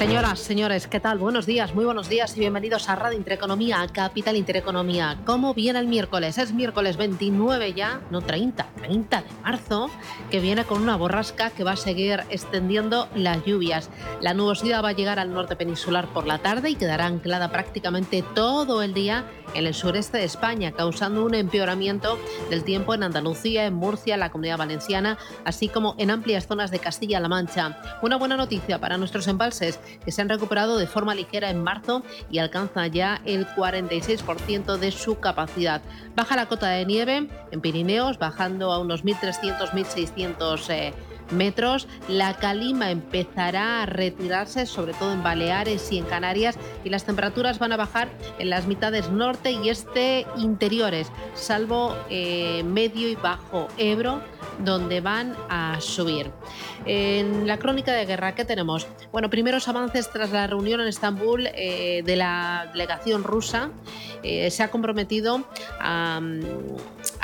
Señoras, señores, ¿qué tal? Buenos días, muy buenos días y bienvenidos a Radio Intereconomía, Capital Intereconomía. ¿Cómo viene el miércoles? Es miércoles 29 ya, no 30, 30 de marzo, que viene con una borrasca que va a seguir extendiendo las lluvias. La nubosidad va a llegar al norte peninsular por la tarde y quedará anclada prácticamente todo el día en el sureste de España, causando un empeoramiento del tiempo en Andalucía, en Murcia, la Comunidad Valenciana, así como en amplias zonas de Castilla-La Mancha. Una buena noticia para nuestros embalses, que se han recuperado de forma ligera en marzo y alcanzan ya el 46% de su capacidad. Baja la cota de nieve en Pirineos, bajando a unos 1.300-1.600 metros. La calima empezará a retirarse, sobre todo en Baleares y en Canarias, y las temperaturas van a bajar en las mitades norte y este interiores, salvo eh, medio y bajo Ebro donde van a subir. En la crónica de guerra, ¿qué tenemos? Bueno, primeros avances tras la reunión en Estambul eh, de la delegación rusa. Eh, se ha comprometido a,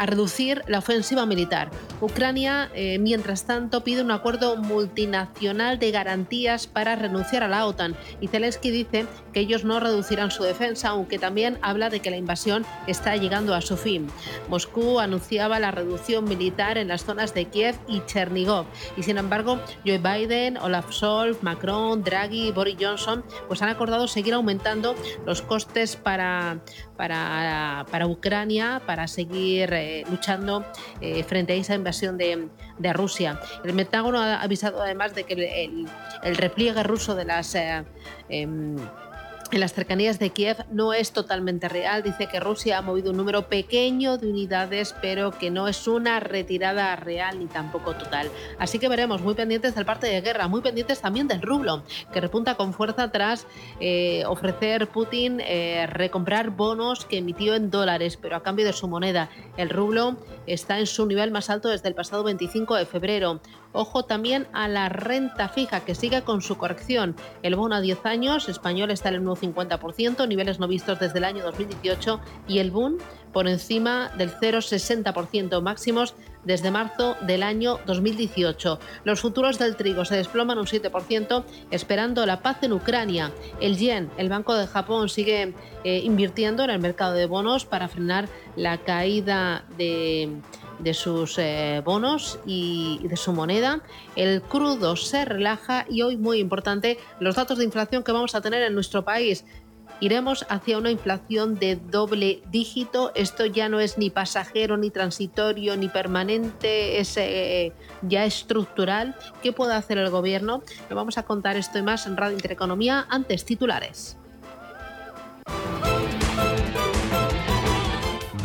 reducir la ofensiva militar. Ucrania, eh, mientras tanto, pide un acuerdo multinacional de garantías para renunciar a la OTAN. Y Zelensky dice que ellos no reducirán su defensa, aunque también habla de que la invasión está llegando a su fin. Moscú anunciaba la reducción militar en las zonas de Kiev y Chernigov. Y sin embargo, Joe Biden, Olaf Scholz, Macron, Draghi Boris Johnson pues han acordado seguir aumentando los costes para, para, para Ucrania, para seguir eh, luchando eh, frente a esa invasión de, de, Rusia. El Pentágono ha avisado además de que el, el, repliegue ruso de las... Eh, em, en las cercanías de Kiev no es totalmente real. Dice que Rusia ha movido un número pequeño de unidades, pero que no es una retirada real ni tampoco total. Así que veremos, muy pendientes del parte de guerra, muy pendientes también del rublo, que repunta con fuerza tras eh, ofrecer Putin eh, recomprar bonos que emitió en dólares, pero a cambio de su moneda. El rublo está en su nivel más alto desde el pasado 25 de febrero. Ojo también a la renta fija que sigue con su corrección. El bono a 10 años español está en el 1,50%, niveles no vistos desde el año 2018 y el boom por encima del 0,60% máximos desde marzo del año 2018. Los futuros del trigo se desploman un 7% esperando la paz en Ucrania. El yen, el Banco de Japón, sigue eh, invirtiendo en el mercado de bonos para frenar la caída de de sus eh, bonos y de su moneda. El crudo se relaja y hoy, muy importante, los datos de inflación que vamos a tener en nuestro país. Iremos hacia una inflación de doble dígito. Esto ya no es ni pasajero, ni transitorio, ni permanente, es eh, ya estructural. ¿Qué puede hacer el gobierno? Le vamos a contar esto y más en Radio Intereconomía antes titulares.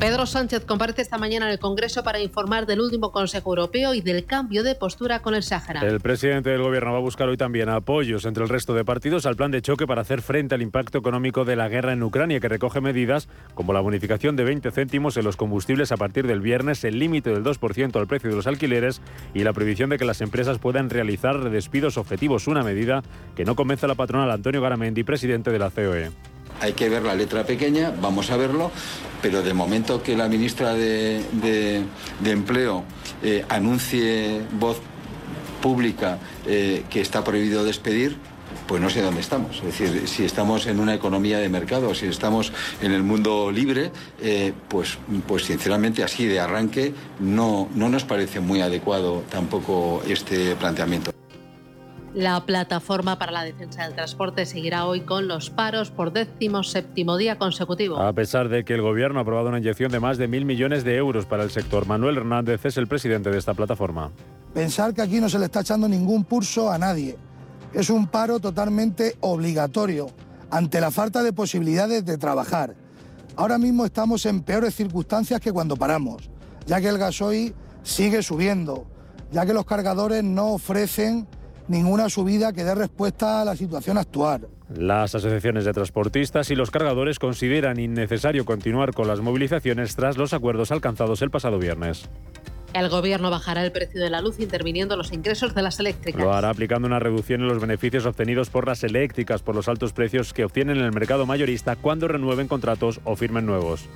Pedro Sánchez comparece esta mañana en el Congreso para informar del último Consejo Europeo y del cambio de postura con el Sáhara. El presidente del Gobierno va a buscar hoy también apoyos entre el resto de partidos al plan de choque para hacer frente al impacto económico de la guerra en Ucrania, que recoge medidas como la bonificación de 20 céntimos en los combustibles a partir del viernes, el límite del 2% al precio de los alquileres y la prohibición de que las empresas puedan realizar despidos objetivos, una medida que no convence a la patronal Antonio Garamendi, presidente de la COE hay que ver la letra pequeña, vamos a verlo, pero de momento que la ministra de, Empleo eh, anuncie voz pública eh, que está prohibido despedir, pues no sé dónde estamos. Es decir, si estamos en una economía de mercado, si estamos en el mundo libre, eh, pues, pues sinceramente así de arranque no, no nos parece muy adecuado tampoco este planteamiento. La plataforma para la defensa del transporte seguirá hoy con los paros por décimo séptimo día consecutivo. A pesar de que el gobierno ha aprobado una inyección de más de mil millones de euros para el sector, Manuel Hernández es el presidente de esta plataforma. Pensar que aquí no se le está echando ningún pulso a nadie. Es un paro totalmente obligatorio. ante la falta de posibilidades de trabajar. Ahora mismo estamos en peores circunstancias que cuando paramos, ya que el gasoil sigue subiendo, ya que los cargadores no ofrecen ninguna subida que dé respuesta a la situación actual. Las asociaciones de transportistas y los cargadores consideran innecesario continuar con las movilizaciones tras los acuerdos alcanzados el pasado viernes. El gobierno bajará el precio de la luz interviniendo los ingresos de las eléctricas. Lo hará aplicando una reducción en los beneficios obtenidos por las eléctricas por los altos precios que obtienen en el mercado mayorista cuando renueven contratos o firmen nuevos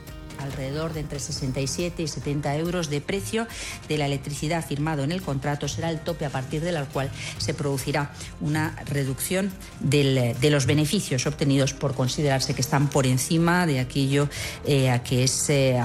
alrededor de entre 67 y 70 euros de precio de la electricidad firmado en el contrato será el tope a partir del cual se producirá una reducción de los beneficios obtenidos por considerarse que están por encima de aquello eh, que es eh,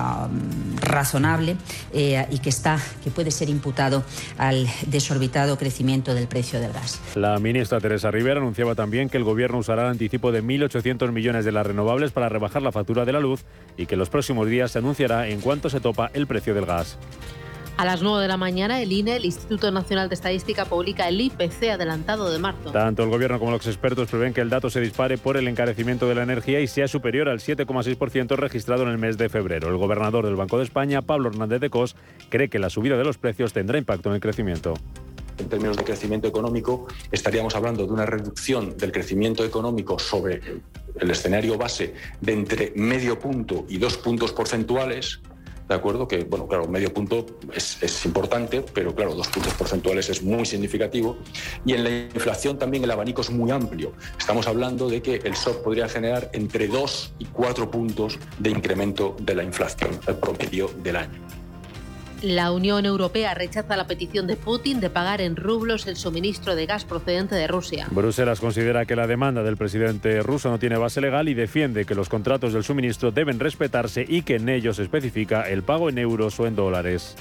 razonable eh, y que está que puede ser imputado al desorbitado crecimiento del precio del gas. La ministra Teresa Rivera anunciaba también que el gobierno usará el anticipo de 1.800 millones de las renovables para rebajar la factura de la luz y que los próximos días se anunciará en cuanto se topa el precio del gas. A las 9 de la mañana, el INE, el Instituto Nacional de Estadística, publica el IPC adelantado de marzo. Tanto el Gobierno como los expertos prevén que el dato se dispare por el encarecimiento de la energía y sea superior al 7,6% registrado en el mes de febrero. El gobernador del Banco de España, Pablo Hernández de Cos, cree que la subida de los precios tendrá impacto en el crecimiento en términos de crecimiento económico, estaríamos hablando de una reducción del crecimiento económico sobre el escenario base de entre medio punto y dos puntos porcentuales, ¿de acuerdo? Que, bueno, claro, medio punto es, importante, pero claro, dos puntos porcentuales es muy significativo. Y en la inflación también el abanico es muy amplio. Estamos hablando de que el SOC podría generar entre dos y cuatro puntos de incremento de la inflación al promedio del año. La Unión Europea rechaza la petición de Putin de pagar en rublos el suministro de gas procedente de Rusia. Bruselas considera que la demanda del presidente ruso no tiene base legal y defiende que los contratos del suministro deben respetarse y que en ellos se especifica el pago en euros o en dólares.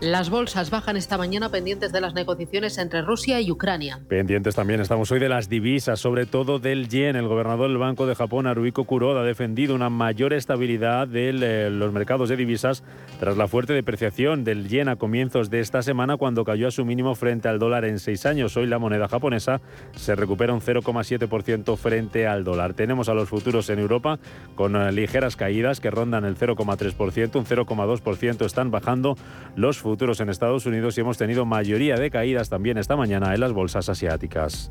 Las bolsas bajan esta mañana pendientes de las negociaciones entre Rusia y Ucrania. Pendientes también estamos hoy de las divisas, sobre todo del yen. El gobernador del Banco de Japón, Haruhiko Kuroda, ha defendido una mayor estabilidad de eh, los mercados de divisas tras la fuerte depreciación del yen a comienzos de esta semana cuando cayó a su mínimo frente al dólar en seis años. Hoy la moneda japonesa se recupera un 0,7% frente al dólar. Tenemos a los futuros en Europa con eh, ligeras caídas que rondan el 0,3%, un 0,2% están bajando los futuros futuros en Estados Unidos y hemos tenido mayoría de caídas también esta mañana en las bolsas asiáticas.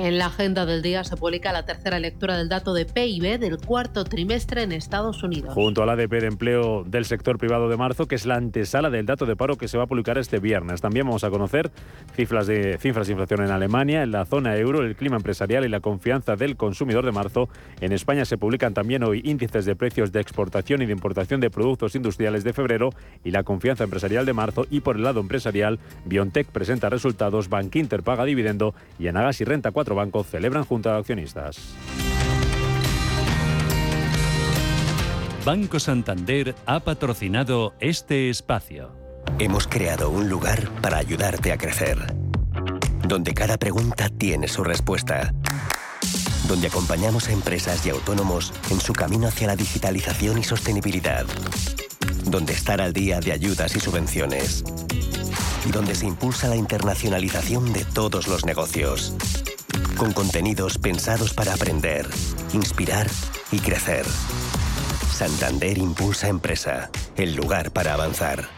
En la agenda del día se publica la tercera lectura del dato de PIB del cuarto trimestre en Estados Unidos. Junto al ADP de empleo del sector privado de marzo, que es la antesala del dato de paro que se va a publicar este viernes. También vamos a conocer cifras de, cifras de inflación en Alemania, en la zona euro, el clima empresarial y la confianza del consumidor de marzo. En España se publican también hoy índices de precios de exportación y de importación de productos industriales de febrero y la confianza empresarial de marzo. Y por el lado empresarial, Biontech presenta resultados, Bankinter paga dividendo y en Agas y Renta cuatro bancos celebran junta de accionistas. Banco Santander ha patrocinado este espacio. Hemos creado un lugar para ayudarte a crecer, donde cada pregunta tiene su respuesta, donde acompañamos a empresas y autónomos en su camino hacia la digitalización y sostenibilidad, donde estar al día de ayudas y subvenciones, y donde se impulsa la internacionalización de todos los negocios con contenidos pensados para aprender, inspirar y crecer. Santander Impulsa Empresa, el lugar para avanzar.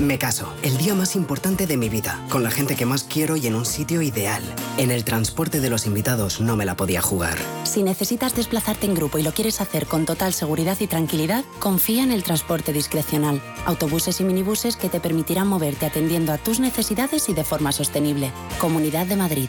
Me caso, el día más importante de mi vida, con la gente que más quiero y en un sitio ideal. En el transporte de los invitados no me la podía jugar. Si necesitas desplazarte en grupo y lo quieres hacer con total seguridad y tranquilidad, confía en el transporte discrecional. Autobuses y minibuses que te permitirán moverte atendiendo a tus necesidades y de forma sostenible. Comunidad de Madrid.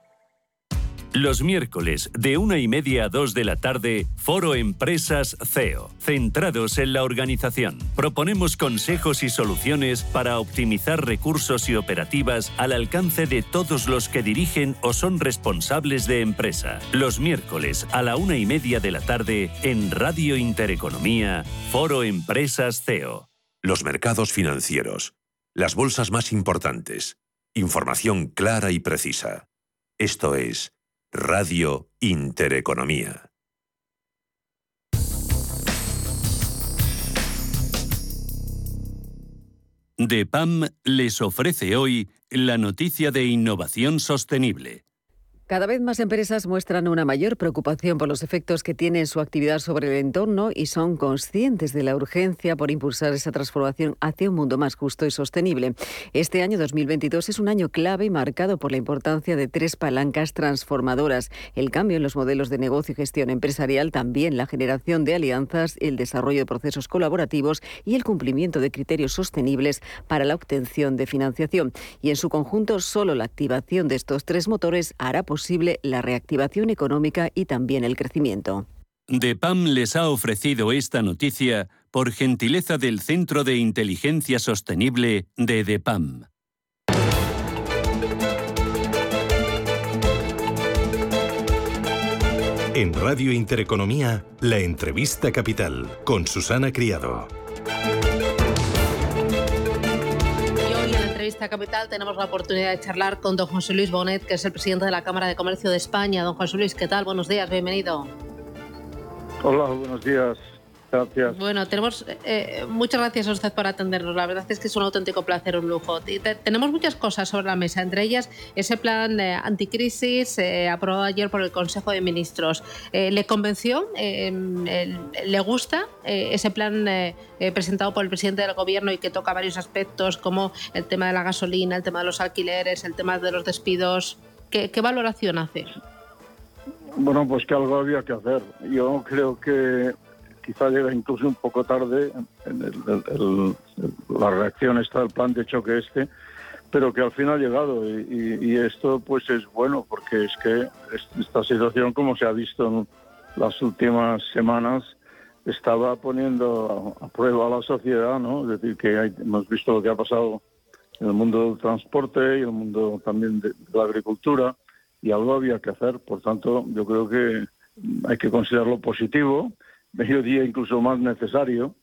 Los miércoles de una y media a dos de la tarde, Foro Empresas CEO, centrados en la organización. Proponemos consejos y soluciones para optimizar recursos y operativas al alcance de todos los que dirigen o son responsables de empresa. Los miércoles a la una y media de la tarde en Radio Intereconomía, Foro Empresas CEO. Los mercados financieros. Las bolsas más importantes. Información clara y precisa. Esto es Radio Intereconomía. DEPAM les ofrece hoy la noticia de innovación sostenible. Cada vez más empresas muestran una mayor preocupación por los efectos que tiene su actividad sobre el entorno y son conscientes de la urgencia por impulsar esa transformación hacia un mundo más justo y sostenible. Este año 2022 es un año clave y marcado por la importancia de tres palancas transformadoras, el cambio en los modelos de negocio y gestión empresarial, también la generación de alianzas, el desarrollo de procesos colaborativos y el cumplimiento de criterios sostenibles para la obtención de financiación. Y en su conjunto, solo la activación de estos tres motores hará posible la reactivación económica y también el crecimiento. DEPAM les ha ofrecido esta noticia por gentileza del Centro de Inteligencia Sostenible de DEPAM. En Radio Intereconomía, la entrevista capital con Susana Criado. Esta capital tenemos la oportunidad de charlar con don José Luis Bonet, que es el presidente de la Cámara de Comercio de España. Don José Luis, ¿qué tal? Buenos días, bienvenido. Hola, buenos días. Gracias. Bueno, tenemos eh, muchas gracias a usted por atendernos. La verdad es que es un auténtico placer, un lujo. tenemos muchas cosas sobre la mesa, entre ellas ese plan eh, anticrisis eh, aprobado ayer por el Consejo de Ministros. ¿Le convenció? ¿Le gusta ese plan presentado por el presidente del Gobierno y que toca varios aspectos como el tema de la gasolina, el tema de los alquileres, el tema de los despidos? ¿Qué, qué valoración hace? Bueno, pues que algo había que hacer. Yo creo que quizá llega incluso un poco tarde en la reacción está del plan de choque este, pero que al fin ha llegado y, esto pues es bueno porque es que esta situación como se ha visto en las últimas semanas estaba poniendo a prueba a la sociedad, ¿no? Es decir, que hemos visto lo que ha pasado en el mundo del transporte y el mundo también de la agricultura y algo había que hacer. Por tanto, yo creo que hay que considerarlo positivo mediodía incluso más necesario.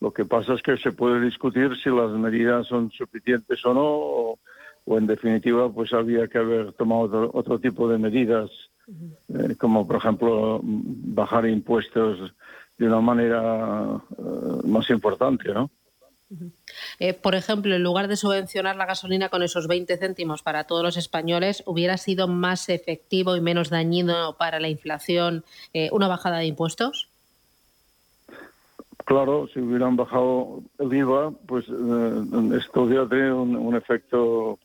Lo que pasa es que se puede discutir si las medidas son suficientes o no, o, en definitiva, pues había que haber tomado otro, tipo de medidas, eh, como por ejemplo bajar impuestos de una manera eh, más importante, ¿no? Eh, por ejemplo, en lugar de subvencionar la gasolina con esos 20 céntimos para todos los españoles, ¿hubiera sido más efectivo y menos dañino para la inflación una bajada de impuestos? Claro, si hubieran bajado el IVA, pues eh, esto hubiera tenido un, efecto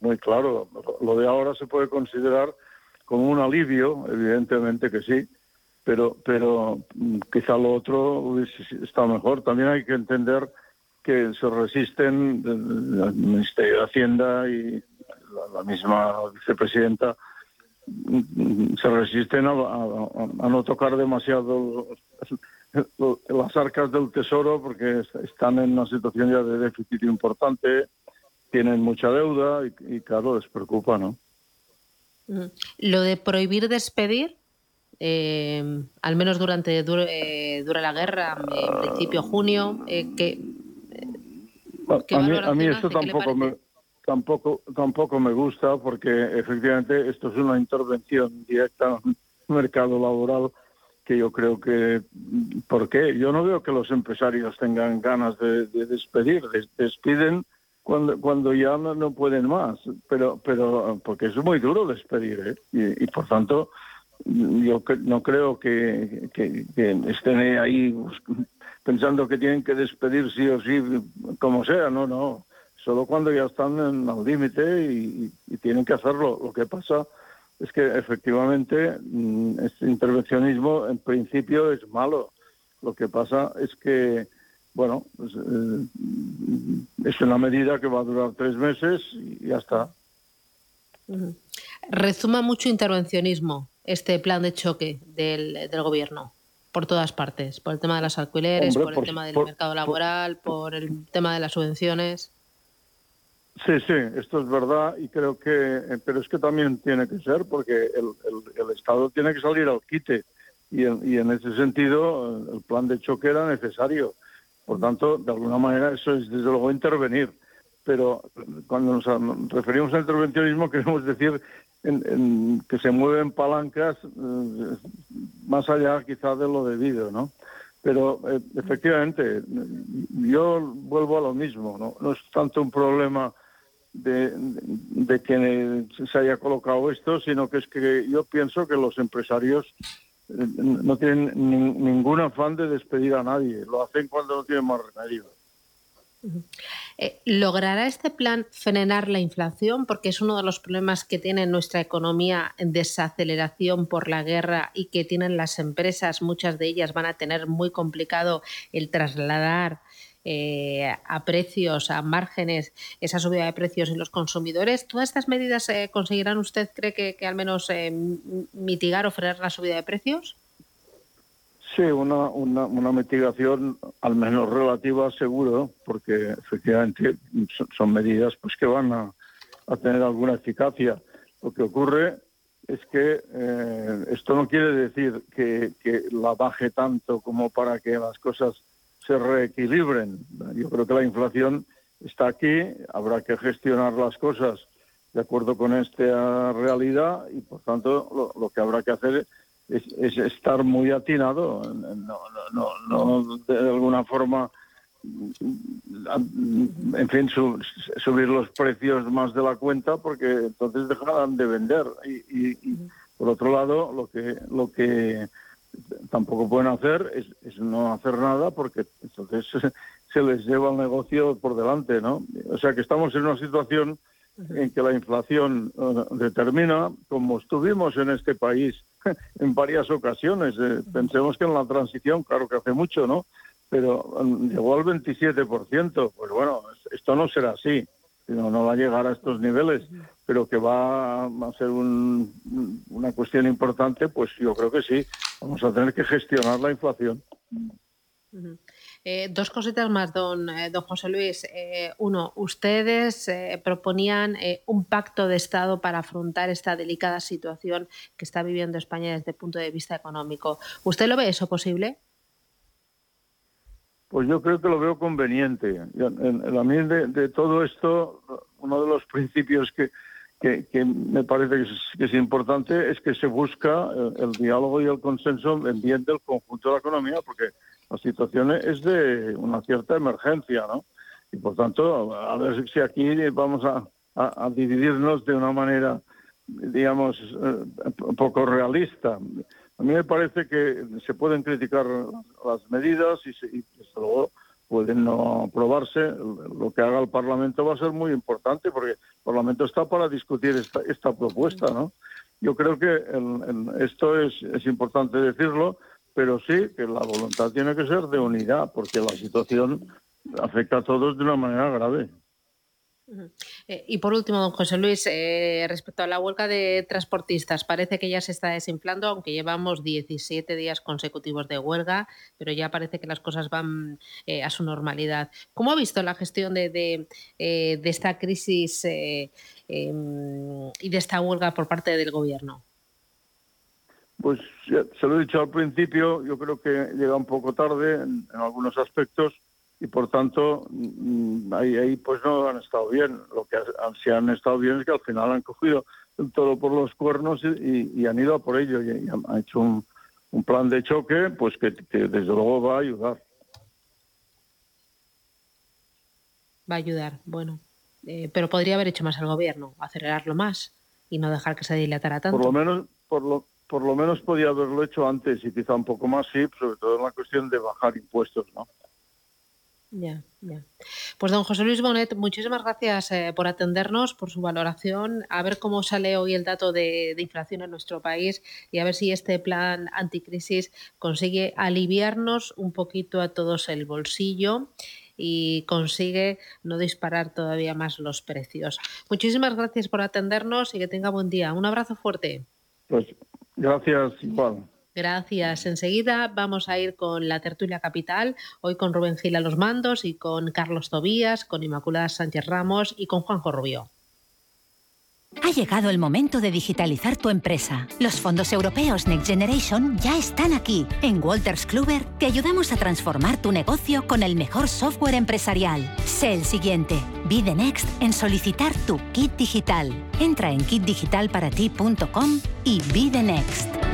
muy claro. Lo de ahora se puede considerar como un alivio, evidentemente que sí, pero, pero mm, quizá lo otro está mejor. También hay que entender que se resisten el Ministerio de Hacienda y la, misma vicepresidenta mm, mm, se resisten a, a no tocar demasiado las arcas del Tesoro porque están en una situación ya de déficit importante, tienen mucha deuda y, claro, les preocupa, ¿no? Lo de prohibir despedir, eh, al menos durante dure, eh, la guerra, en principio junio, eh, que, a, mí, esto tampoco me, tampoco, tampoco me gusta porque efectivamente esto es una intervención directa en el mercado laboral que yo creo que, ¿por qué? Yo no veo que los empresarios tengan ganas de, despedir, despiden cuando, cuando ya no, pueden más, pero, pero porque es muy duro despedir, ¿eh? y, por tanto yo no creo que, que, estén ahí pensando que tienen que despedir sí o sí, como sea, no, no, solo cuando ya están en, al límite y, y, tienen que hacerlo. Lo que pasa es que efectivamente mm, este intervencionismo en principio es malo. Lo que pasa es que, bueno, pues, eh, es una medida que va a durar tres meses y ya está. Rezuma mucho intervencionismo este plan de choque del, del, gobierno por todas partes, por el tema de las alquileres, por el tema del mercado laboral, por el tema de las subvenciones. Sí, sí, esto es verdad y creo que, eh, pero es que también tiene que ser porque el, el, Estado tiene que salir al quite y, y, en ese sentido el plan de choque era necesario. Por tanto, de alguna manera eso es desde luego intervenir. Pero cuando nos referimos al intervencionismo queremos decir en, que se mueven palancas eh, más allá quizás de lo debido, ¿no? Pero eh, efectivamente, yo vuelvo a lo mismo, ¿no? No es tanto un problema de, que se haya colocado esto, sino que es que yo pienso que los empresarios eh, no tienen ningún afán de despedir a nadie, lo hacen cuando no tienen más remedio. Eh, ¿Logrará este plan frenar la inflación? Porque es uno de los problemas que tiene nuestra economía en desaceleración por la guerra y que tienen las empresas. Muchas de ellas van a tener muy complicado el trasladar eh, a precios, a márgenes, esa subida de precios en los consumidores. ¿Todas estas medidas eh, conseguirán usted, cree que, al menos eh, mitigar o frenar la subida de precios? Sí, una, una, mitigación al menos relativa seguro, porque efectivamente son, medidas pues que van a, tener alguna eficacia. Lo que ocurre es que esto no quiere decir que la baje tanto como para que las cosas se reequilibren. Yo creo que la inflación está aquí, habrá que gestionar las cosas de acuerdo con esta realidad y por tanto lo, que habrá que hacer es, estar muy atinado, no, no, no, de alguna forma, en fin, subir los precios más de la cuenta porque entonces dejarán de vender y, y por otro lado lo que lo que tampoco pueden hacer es, no hacer nada porque entonces se les lleva el negocio por delante, ¿no? O sea que estamos en una situación en que la inflación eh, determina, como estuvimos en este país en varias ocasiones, eh, pensemos que en la transición, claro que hace mucho, ¿no? Pero mm, llegó al 27%, pues bueno, esto no será así no, no va a llegar a estos niveles, pero que va a ser una cuestión importante, pues yo creo que sí, vamos a tener que gestionar la inflación. Eh, dos cositas más, don, eh, don José Luis. Eh, uno, ustedes proponían un pacto de Estado para afrontar esta delicada situación que está viviendo España desde el punto de vista económico. ¿Usted lo ve eso posible? Pues yo creo que lo veo conveniente. A mí de, todo esto, uno de los principios que, que, me parece que es, importante es que se busca el, diálogo y el consenso en bien del conjunto de la economía, porque la situación es de una cierta emergencia, ¿no? Y por tanto, a ver si aquí vamos a, a dividirnos de una manera, digamos, eh, poco realista. A mí me parece que se pueden criticar las medidas y, y luego pueden no aprobarse. Lo que haga el Parlamento va a ser muy importante porque el Parlamento está para discutir esta, esta propuesta, ¿no? Yo creo que esto es, es importante decirlo, pero sí que la voluntad tiene que ser de unidad porque la situación afecta a todos de una manera grave. Eh, y por último, don José Luis, eh, respecto a la huelga de transportistas, parece que ya se está desinflando, aunque llevamos 17 días consecutivos de huelga, pero ya parece que las cosas van eh, a su normalidad. ¿Cómo ha visto la gestión de, de, esta crisis em, y de esta huelga por parte del Gobierno? Pues se lo he dicho al principio, yo creo que llega un poco tarde en algunos aspectos y por tanto mm, ahí, ahí pues no han estado bien. Lo que han, sí han estado bien es que al final han cogido el toro por los cuernos y, han ido a por ello y, han hecho un, plan de choque pues que, desde luego va a ayudar. Va a ayudar, bueno. Eh, pero podría haber hecho más el gobierno, acelerarlo más y no dejar que se dilatara tanto. Por lo menos, por lo, por lo menos podía haberlo hecho antes y quizá un poco más, sí, sobre todo en la cuestión de bajar impuestos, ¿no? Ya, ya. Pues don José Luis Bonet, muchísimas gracias eh, por atendernos, por su valoración, a ver cómo sale hoy el dato de, inflación en nuestro país y a ver si este plan anticrisis consigue aliviarnos un poquito a todos el bolsillo y consigue no disparar todavía más los precios. Muchísimas gracias por atendernos y que tenga buen día. Un abrazo fuerte. Pues gracias igual. Gracias. Enseguida vamos a ir con la tertulia capital, hoy con Rubén Gil a los mandos y con Carlos Tobías, con Inmaculada Sánchez Ramos y con Juanjo Rubio. Ha llegado el momento de digitalizar tu empresa. Los fondos europeos Next Generation ya están aquí. En Walters Kluber te ayudamos a transformar tu negocio con el mejor software empresarial. Sé el siguiente. Be the next en solicitar tu kit digital. Entra en kitdigitalparati.com y be the next.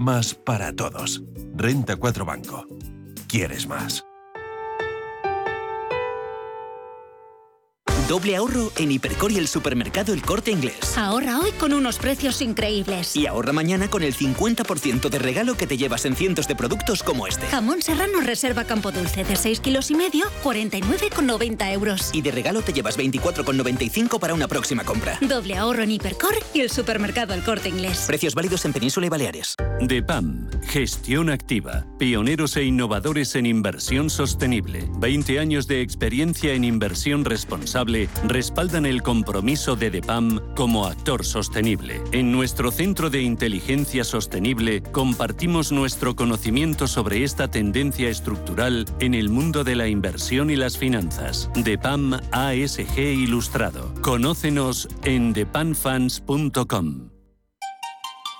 más para todos. Renta 4 Banco. ¿Quieres más? Doble ahorro en Hipercor y el supermercado El Corte Inglés. Ahorra hoy con unos precios increíbles. Y ahorra mañana con el 50% de regalo que te llevas en cientos de productos como este. Jamón serrano reserva Campo Dulce de 6 kilos y medio, 49,90 euros. Y de regalo te llevas 24,95 para una próxima compra. Doble ahorro en Hipercor y el supermercado El Corte Inglés. Precios válidos en Península y Baleares. DEPAM, gestión activa. Pioneros e innovadores en inversión sostenible. 20 años de experiencia en inversión responsable respaldan el compromiso de DEPAM como actor sostenible. En nuestro Centro de Inteligencia Sostenible compartimos nuestro conocimiento sobre esta tendencia estructural en el mundo de la inversión y las finanzas. DEPAM ASG Ilustrado. Conócenos en depanfans.com.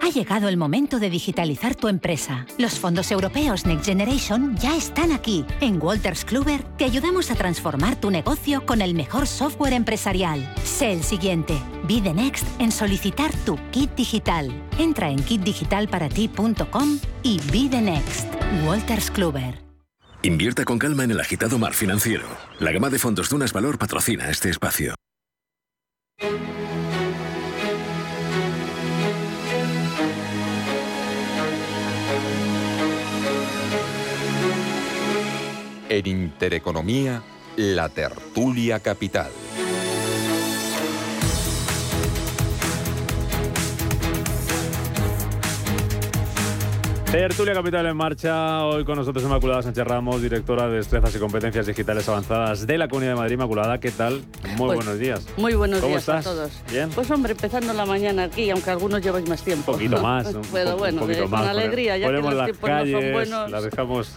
Ha llegado el momento de digitalizar tu empresa. Los fondos europeos Next Generation ya están aquí. En Walters Kluber te ayudamos a transformar tu negocio con el mejor software empresarial. Sé el siguiente. Be the next en solicitar tu kit digital. Entra en kitdigitalparati.com y be the next. Walters Kluber. Invierta con calma en el agitado mar financiero. La gama de fondos Dunas Valor patrocina este espacio. En Intereconomía, la tertulia capital. Tertulia Capital en marcha. Hoy con nosotros Inmaculada Sánchez Ramos, directora de Destrezas y Competencias Digitales Avanzadas de la Comunidad de Madrid. Inmaculada, ¿qué tal? Muy pues, buenos días. Muy buenos ¿Cómo días estás? a todos. ¿Bien? Pues hombre, empezando la mañana aquí, aunque algunos lleváis más tiempo. Un poquito más. Un Pero bueno, un poquito de- con más. alegría, ya que Ponemos los las tiempos no son calles, buenos. las dejamos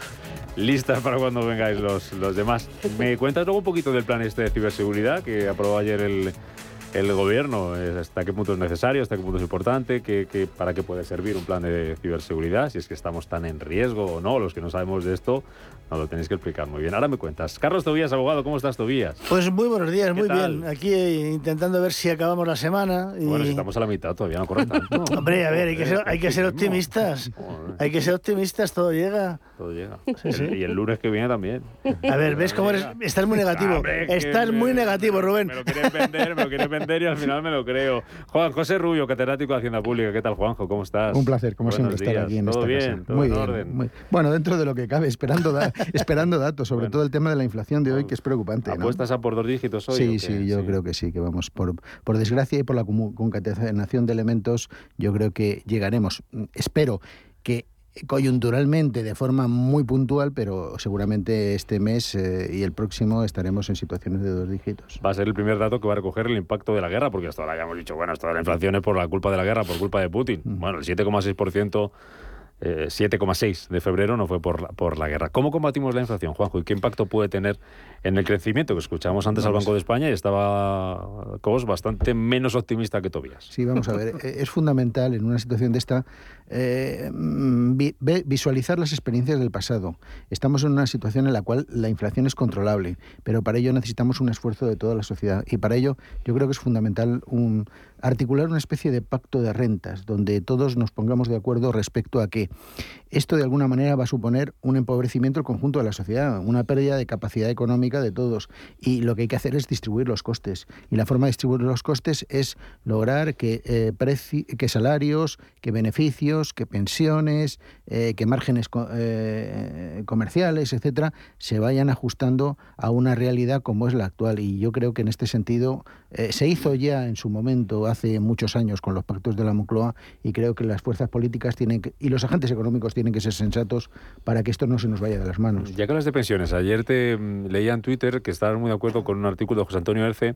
listas para cuando vengáis los, los demás. ¿Me cuentas luego un poquito del plan este de ciberseguridad que aprobó ayer el, el gobierno? ¿Hasta qué punto es necesario? ¿Hasta qué punto es importante? ¿Qué, qué- para qué puede servir un plan de ciberseguridad? Si es que estamos tan en riesgo o no, los que no sabemos de esto, No, lo tenéis que explicar muy bien. Ahora me cuentas. Carlos Tobías, abogado, ¿cómo estás, Tobías? Pues muy buenos días, ¿Qué muy tal? bien. Aquí eh, intentando ver si acabamos la semana. Y... Bueno, si estamos a la mitad, todavía no corre tanto. Hombre, a ver, hay que ser, hay que ser optimistas. Hay que ser optimistas, todo llega. Todo llega. Sí, sí. El- Y el lunes que viene también. A ver, ¿ves cómo eres? Estás muy negativo. Hombre, Estás me- muy negativo, Rubén. Me lo quieres vender, me lo quieres vender y al final me lo creo. Juan José Rubio, catedrático de Hacienda Pública. ¿Qué tal, Juanjo? ¿Cómo estás? Un placer, como Buenos siempre, estar días. aquí en ¿Todo esta bien? casa. ¿Todo muy en bien. orden? muy- Bueno, dentro de lo que cabe, esperando, da- esperando datos, sobre todo el tema de la inflación de hoy, que es preocupante. ¿no? ¿Apuestas a por dos dígitos hoy? Sí, sí, yo creo que sí, que vamos, por, por desgracia y por la concatenación de elementos, yo creo que llegaremos. Espero que coyunturalmente, de forma muy puntual, pero seguramente este mes eh, y el próximo estaremos en situaciones de dos dígitos. Va a ser el primer dato que va a recoger el impacto de la guerra, porque hasta ahora ya hemos dicho, bueno, de la inflación es por la culpa de la guerra, por culpa de Putin. Bueno, el 7,6%, eh, 7,6% de febrero no fue por la, por la guerra. ¿Cómo combatimos la inflación, Juanjo? ¿Y qué impacto puede tener en el crecimiento? Que escuchamos antes al. Banco de España y estaba Cos bastante menos optimista que Tobías. Sí, vamos a ver. eh, Es fundamental en una situación de esta eh, vi- visualizar las experiencias del pasado. Estamos en una situación en la cual la inflación es controlable, pero para ello necesitamos un esfuerzo de toda la sociedad. Y para ello yo creo que es fundamental un, articular una especie de pacto de rentas, donde todos nos pongamos de acuerdo respecto a que esto de alguna manera va a suponer un empobrecimiento del conjunto de la sociedad, una pérdida de capacidad económica de todos. Y lo que hay que hacer es distribuir los costes. Y la forma de distribuir los costes es lograr que, eh, que salarios, que beneficios, que pensiones, eh, que márgenes eh, comerciales, etcétera, se vayan ajustando a una realidad como es la actual. Y yo creo que en este sentido se hizo ya en su momento, hace muchos años, con los pactos de la Moncloa, y creo que las fuerzas políticas tienen que, y los agentes económicos tienen que ser sensatos para que esto no se nos vaya de las manos. Ya que hablas de pensiones, ayer te mm, leía en Twitter que estaban muy de acuerdo con un artículo de José Antonio Erce.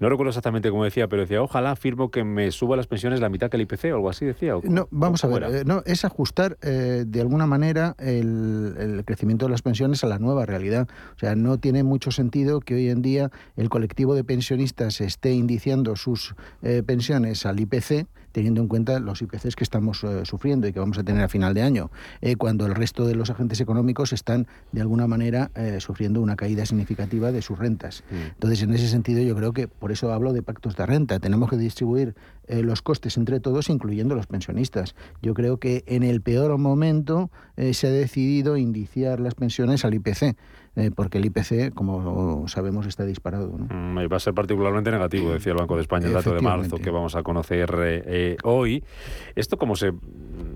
No recuerdo exactamente cómo decía, pero decía, ojalá firmo que me suba las pensiones la mitad que el IPC o algo así decía. ¿o cómo- No, vamos a ver, eh, no, es ajustar eh, de alguna manera el, el crecimiento de las pensiones a la nueva realidad. O sea, no tiene mucho sentido que hoy en día el colectivo de pensionistas esté indiciando sus eh, pensiones al IPC, teniendo en cuenta los IPCs que estamos eh, sufriendo y que vamos a tener a final de año, eh, cuando el resto de los agentes económicos están de alguna manera eh, sufriendo una caída significativa de sus rentas. Entonces, en ese sentido, yo creo que por eso hablo de pactos de renta. Tenemos que distribuir los costes entre todos, incluyendo los pensionistas. Yo creo que en el peor momento se ha decidido indiciar las pensiones al IPC, eh, porque el IPC, como sabemos, está disparado. ¿no? Mm, y va a ser particularmente negativo, decía el Banco de España, el dato de marzo que vamos a conocer eh, eh, hoy. Esto como se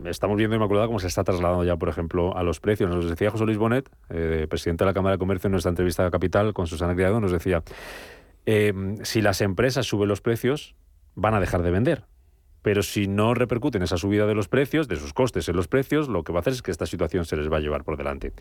estamos viendo Inmaculada cómo se está trasladando ya, por ejemplo, a los precios. Nos decía José Luis Bonet, eh, presidente de la Cámara de Comercio, en nuestra entrevista a Capital con Susana Criado, nos decía, si las empresas suben los precios, van a dejar de vender. Pero si no repercuten esa subida de los precios, de sus costes en los precios, lo que va a hacer es que esta situación se les va a llevar por delante.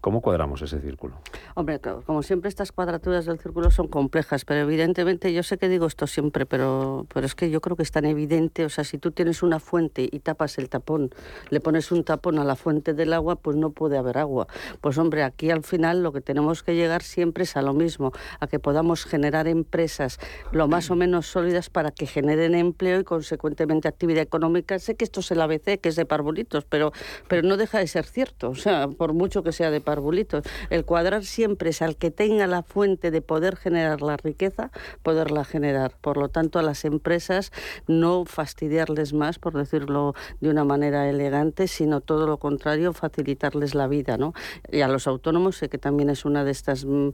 ¿Cómo cuadramos ese círculo? Hombre, co- como siempre estas cuadraturas del círculo son complejas, pero evidentemente yo sé que digo esto siempre, pero, pero es que yo creo que es tan evidente, o sea, si tú tienes una fuente y tapas el tapón, le pones un tapón a la fuente del agua, pues no puede haber agua. Pues hombre, aquí al final lo que tenemos que llegar siempre es a lo mismo, a que podamos generar empresas lo más o menos sólidas para que generen empleo y consecuentemente actividad económica. Sé que esto es el ABC, que es de parvulitos, pero, pero no deja de ser cierto, o sea, por mucho que sea de parvulitos. El cuadrar siempre es al que tenga la fuente de poder generar la riqueza, poderla generar. Por lo tanto, a las empresas no fastidiarles más, por decirlo de una manera elegante, sino todo lo contrario, facilitarles la vida. ¿no? Y a los autónomos, sé que también es una de estas mm,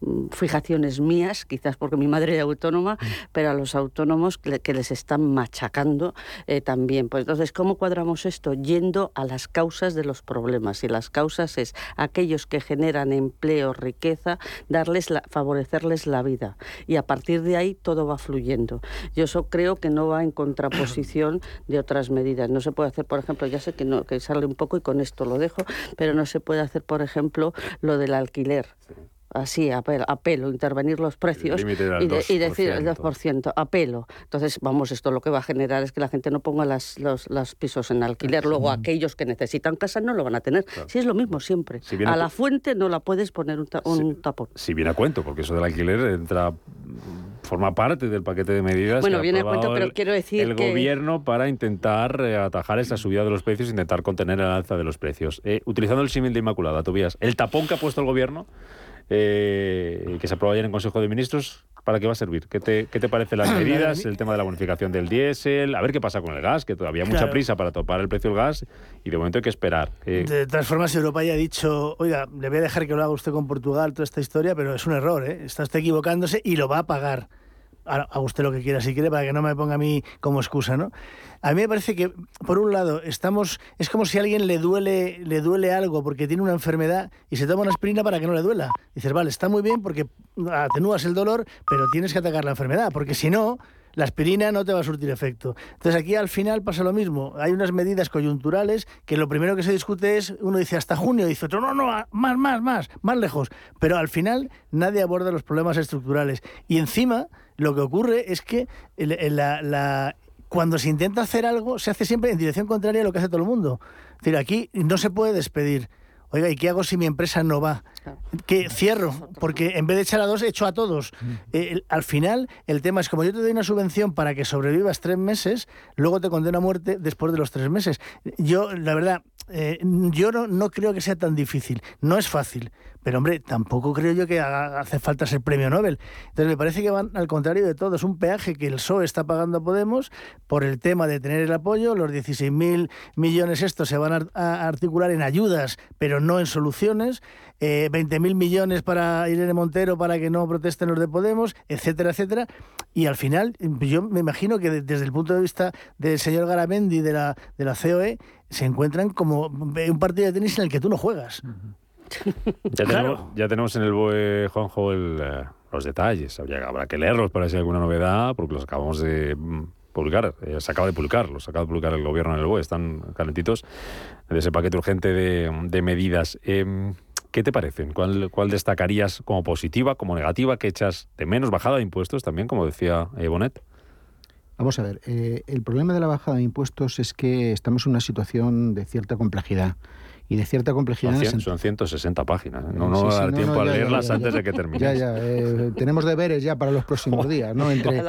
mm, fijaciones mías, quizás porque mi madre era autónoma, pero a los autónomos que, le- que les están machacando eh, también. Pues entonces, ¿cómo cuadramos esto? Yendo a las causas de los problemas. Y las causas es aquellos que generan empleo, riqueza, darles la- favorecerles la vida. Y a partir de ahí todo va fluyendo. Yo eso creo que no va en contraposición de otras medidas. No se puede hacer, por ejemplo, ya sé que, no, que sale un poco y con esto lo dejo, pero no se puede hacer, por ejemplo, lo del alquiler. Así, a pelo, a pelo, intervenir los precios y, de- y decir el 2%. 2%, a pelo. Entonces, vamos, esto lo que va a generar es que la gente no ponga las, los, los pisos en alquiler. Luego, aquellos que necesitan casa no lo van a tener. Si es lo mismo siempre. Si a a la fuente no la puedes poner un, ta- un tapón. Si viene a cuento, porque eso del alquiler entra forma parte del paquete de medidas Bueno, que ha viene a cuento, pero el- quiero decir el que- gobierno para intentar eh, atajar esa subida de los precios, intentar contener el alza de los precios. Eh, utilizando el símil de Inmaculada, Tobías, el tapón que ha puesto el gobierno, eh, que se aprobó ayer en Consejo de Ministros, ¿para qué va a servir? ¿Qué te, qué te parecen las medidas? El tema de la bonificación del diésel, a ver qué pasa con el gas, que todavía hay mucha Claro. prisa para topar el precio del gas y de momento hay que esperar. Eh, De todas formas, Europa ya ha dicho, oiga, le voy a dejar que lo haga usted con Portugal, toda esta historia, pero es un error, ¿eh? Está usted equivocándose y lo va a pagar. Haga usted lo que quiera si quiere para que no me ponga a mí como excusa, ¿no? A mí me parece que, por un lado, estamos. Es como si a alguien le duele, le duele algo porque tiene una enfermedad y se toma una aspirina para que no le duela. Dices, vale, está muy bien porque atenúas el dolor, pero tienes que atacar la enfermedad, porque si no, la aspirina no te va a surtir efecto. Entonces aquí al final pasa lo mismo. Hay unas medidas coyunturales que lo primero que se discute es, uno dice hasta junio, dice otro, no, no, más, más, más, más lejos. Pero al final nadie aborda los problemas estructurales. Y encima lo que ocurre es que cuando se intenta hacer algo se hace siempre en dirección contraria a lo que hace todo el mundo. Es decir, aquí no se puede despedir. Oiga, ¿y qué hago si mi empresa no va? Que cierro, porque en vez de echar a dos, echo a todos. Eh, el- al final, el tema es como yo te doy una subvención para que sobrevivas tres meses, luego te condeno a muerte después de los tres meses. Yo, la verdad, eh, yo no, no creo que sea tan difícil. No es fácil. Pero, hombre, tampoco creo yo que haga- hace falta ser premio Nobel. Entonces, me parece que van al contrario de todo. Es un peaje que el PSOE está pagando a Podemos por el tema de tener el apoyo. Los 16.000 millones estos se van a, a articular en ayudas, pero no en soluciones. Eh, 20.000 millones para Irene Montero para que no protesten los de Podemos, etcétera, etcétera. Y al final, yo me imagino que de- desde el punto de vista del señor Garamendi de la, de la COE, se encuentran como un partido de tenis en el que tú no juegas. Ya, tenemos, ya tenemos en el BOE, Juanjo, el, eh, los detalles. Habría- habrá que leerlos para si hay alguna novedad, porque los acabamos de mm, publicar. Eh, se acaba de publicar, los acaba de publicar el gobierno en el BOE. Están calentitos de ese paquete urgente de, de medidas. Em, ¿Qué te parecen? ¿Cuál, ¿Cuál destacarías como positiva, como negativa? ¿Qué echas de menos? ¿Bajada de impuestos también, como decía eh, Bonet? Vamos a ver, eh, el problema de la bajada de impuestos es que estamos en una situación de cierta complejidad. Y de cierta complejidad... Son, son 160 páginas. ¿eh? No, no Sí, va a sí, dar no, tiempo no, a ya, leerlas ya, antes de que termine. Ya, ya. eh, tenemos deberes ya para los próximos días, ¿no? Entre,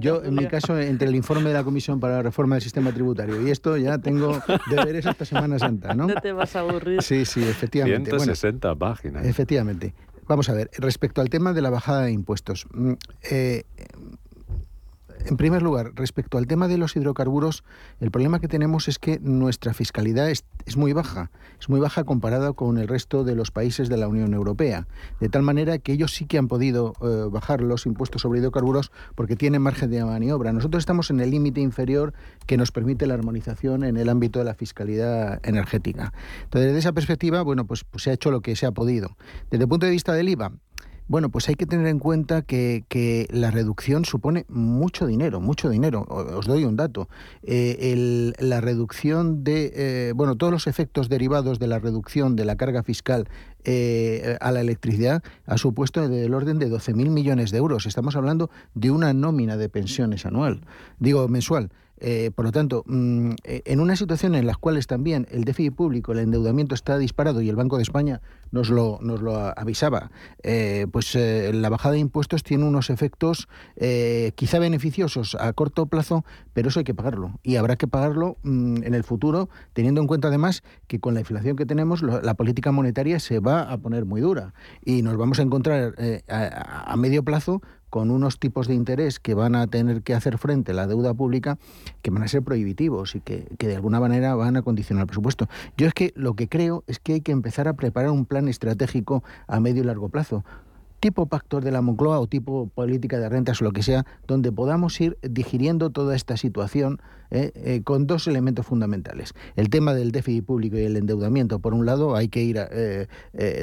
yo, en mi caso, entre el informe de la Comisión para la Reforma del Sistema Tributario y esto, ya tengo deberes hasta Semana Santa, ¿no? No te vas a aburrir. Sí, sí, efectivamente. Bueno, 160 páginas. Efectivamente. Vamos a ver, respecto al tema de la bajada de impuestos. mm, eh, en primer lugar, respecto al tema de los hidrocarburos, el problema que tenemos es que nuestra fiscalidad es, muy baja, es muy baja comparada con el resto de los países de la Unión Europea, de tal manera que ellos sí que han podido eh, bajar los impuestos sobre hidrocarburos porque tienen margen de maniobra. Nosotros estamos en el límite inferior que nos permite la armonización en el ámbito de la fiscalidad energética. Entonces, desde esa perspectiva, bueno, pues, pues se ha hecho lo que se ha podido. Desde el punto de vista del IVA, bueno, pues hay que tener en cuenta que, la reducción supone mucho dinero, mucho dinero. Os doy un dato. Eh, la reducción de, eh, bueno, todos los efectos derivados de la reducción de la carga fiscal eh, a la electricidad ha supuesto del orden de 12.000 millones de euros. Estamos hablando de una nómina de pensiones anual, digo mensual. Eh, por lo tanto, mm, eh, en una situación en la cual también el déficit público, el endeudamiento está disparado y el Banco de España nos lo, nos lo avisaba, eh, pues la bajada de impuestos tiene unos efectos quizá beneficiosos a corto plazo, pero eso hay que pagarlo. Y habrá que pagarlo mm, en el futuro, teniendo en cuenta además que con la inflación que tenemos, la política monetaria se va a poner muy dura y nos vamos a encontrar a medio plazo con unos tipos de interés que van a tener que hacer frente a la deuda pública que van a ser prohibitivos y que, que de alguna manera van a condicionar el presupuesto. Yo es que lo que creo es que hay que empezar a preparar un plan estratégico a medio y largo plazo tipo pactos de la Moncloa o tipo política de rentas o lo que sea, donde podamos ir digiriendo toda esta situación eh, eh, con dos elementos fundamentales. El tema del déficit público y el endeudamiento, por un lado, hay que ir, eh,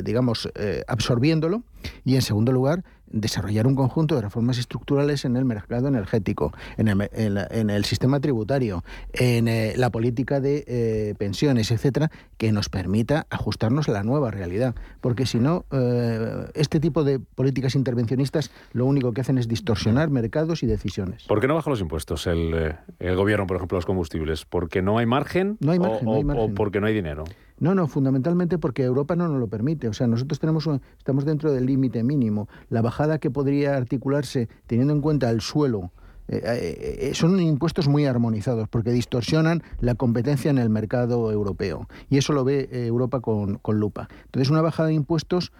digamos, absorbiéndolo y, en segundo lugar, desarrollar un conjunto de reformas estructurales en el mercado energético, en el, en la- en el sistema tributario, en eh, la política de eh, pensiones, etcétera, que nos permita ajustarnos a la nueva realidad. Porque si no, eh, este tipo de políticas intervencionistas lo único que hacen es distorsionar mercados y decisiones. ¿Por qué no baja los impuestos el, el gobierno, por ejemplo, los combustibles? ¿Porque no hay margen? No hay o- margen, no o, hay margen. o porque no hay dinero? No, no, fundamentalmente porque Europa no nos lo permite. O sea, nosotros tenemos estamos dentro del límite mínimo. La bajada que podría articularse teniendo en cuenta el suelo, eh, eh, son impuestos muy armonizados porque distorsionan la competencia en el mercado europeo y eso lo ve Europa con, con, lupa. Entonces una bajada de impuestos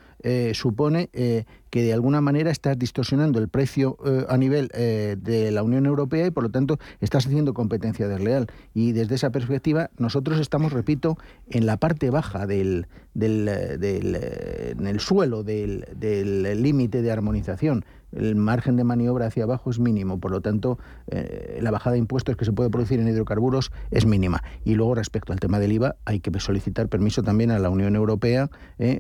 supone que de alguna manera estás distorsionando el precio eh, a nivel eh, de la Unión Europea y por lo tanto estás haciendo competencia desleal. Y desde esa perspectiva nosotros estamos, repito, en la parte baja del, del, eh, del en el suelo del límite de armonización. El margen de maniobra hacia abajo es mínimo, por lo tanto la bajada de impuestos que se puede producir en hidrocarburos es mínima. Y luego respecto al tema del IVA hay que solicitar permiso también a la Unión Europea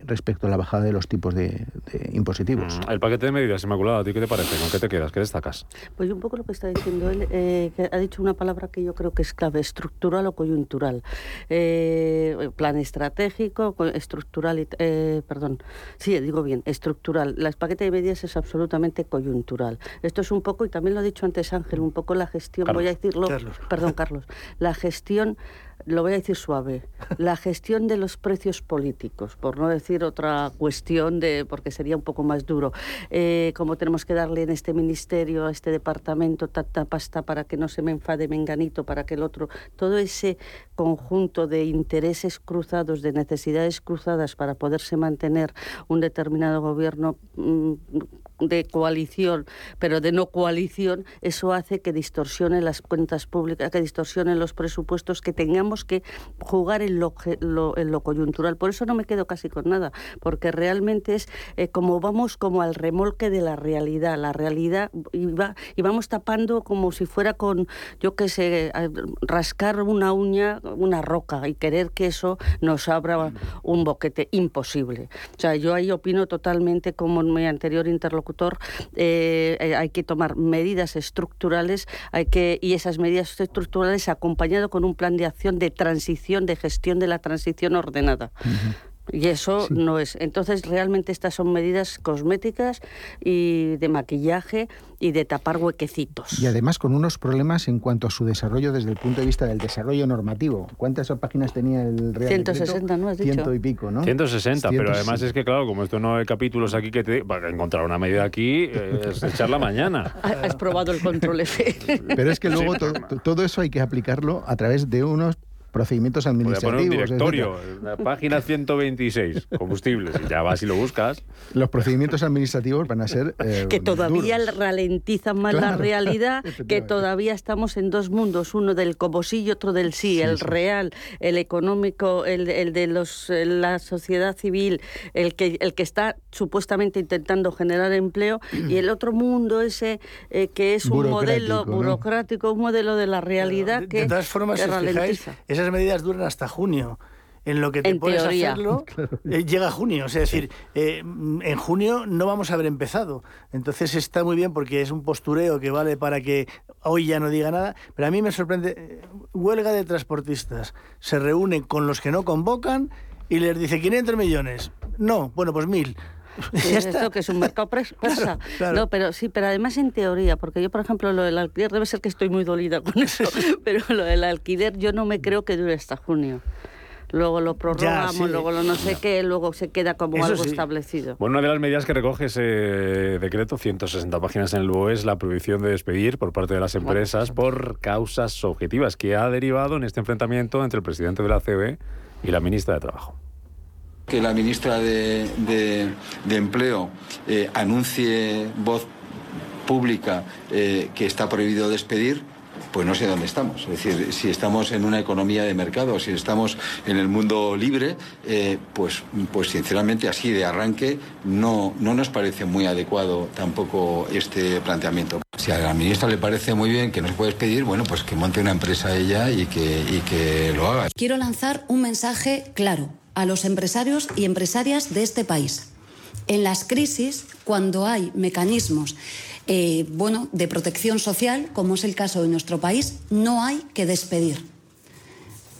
respecto a la bajada de los tipos de impositivos. Mm, el paquete de medidas, Inmaculada, ¿a ti qué te parece? ¿Con qué te quedas? ¿Qué destacas? Pues un poco lo que está diciendo él, eh, que ha dicho una palabra que yo creo que es clave, estructural o coyuntural. Eh, plan estratégico, estructural, eh, perdón, sí, digo bien, estructural. El paquete de medidas es absolutamente coyuntural. Esto es un poco, y también lo ha dicho antes Ángel, un poco la gestión, voy a decirlo, perdón Carlos, la gestión lo voy a decir suave, la gestión de los precios políticos, por no decir otra cuestión de, porque sería un poco más duro, eh, como tenemos que darle en este ministerio, a este departamento, tanta pasta para que no se me enfade Menganito, para que el otro, todo ese conjunto de intereses cruzados, de necesidades cruzadas para poderse mantener un determinado gobierno mm, de coalición, pero de no coalición, eso hace que distorsione las cuentas públicas, que distorsione los presupuestos, que tengamos que jugar en lo, en lo coyuntural. Por eso no me quedo casi con nada, porque realmente es eh, como vamos como al remolque de la realidad. La realidad y, y vamos tapando como si fuera con, yo qué sé, rascar una uña, una roca y querer que eso nos abra un boquete imposible. O sea, yo ahí opino totalmente como en mi anterior interlocutor eh, eh, hay que tomar medidas estructurales hay que, y esas medidas estructurales acompañado con un plan de acción de transición, de gestión de la transición ordenada. Y eso no es. Entonces, realmente estas son medidas cosméticas y de maquillaje y de tapar huequecitos. Y además con unos problemas en cuanto a su desarrollo desde el punto de vista del desarrollo normativo. ¿Cuántas páginas tenía el Real 160, ¿no has dicho? Ciento y pico, ¿no? 160, pero además es que, claro, como esto no hay capítulos aquí que te... Para encontrar una medida aquí eh, es echarla mañana. Has probado el control F. Pero es que luego todo eso hay que aplicarlo a través de unos procedimientos administrativos. Poner un directorio, la página 126, combustibles, y ya vas y lo buscas. Los procedimientos administrativos van a ser. Eh, que todavía ralentizan más la realidad, que todavía estamos en dos mundos, uno del como sí y otro del sí, el real, el económico, el, el de los, la sociedad civil, el que, el que está supuestamente intentando generar empleo, y el otro mundo ese eh, que es un modelo burocrático, un modelo de la realidad que, de todas formas, ralentiza esas medidas duran hasta junio. En lo que te puedes hacerlo, eh, llega junio. O sea, es decir, eh, en junio no vamos a haber empezado. Entonces está muy bien porque es un postureo que vale para que hoy ya no diga nada. Pero a mí me sorprende, eh, huelga de transportistas. Se reúnen con los que no convocan y les dice 500 millones. No, bueno, pues mil. es esto que es un mercado presa. No, pero sí, pero además en teoría, porque yo, por ejemplo, lo del alquiler, debe ser que estoy muy dolida con eso, pero lo del alquiler yo no me creo que dure hasta junio. Luego lo prorrogamos, luego lo no sé qué, luego se queda como algo establecido. Bueno, una de las medidas que recoge ese decreto, 160 páginas en el BOE, es la prohibición de despedir por parte de las empresas por causas objetivas, que ha derivado en este enfrentamiento entre el presidente de la CB y la ministra de Trabajo que la ministra de, Empleo eh, anuncie voz pública eh, que está prohibido despedir, pues no sé dónde estamos. Es decir, si estamos en una economía de mercado, si estamos en el mundo libre, eh, pues, pues sinceramente así de arranque no, no nos parece muy adecuado tampoco este planteamiento. Si a la ministra le parece muy bien que nos puede despedir, bueno, pues que monte una empresa ella y que, y que lo haga. Quiero lanzar un mensaje claro a los empresarios y empresarias de este país. En las crisis, cuando hay mecanismos eh, bueno, de protección social, como es el caso de nuestro país, no hay que despedir.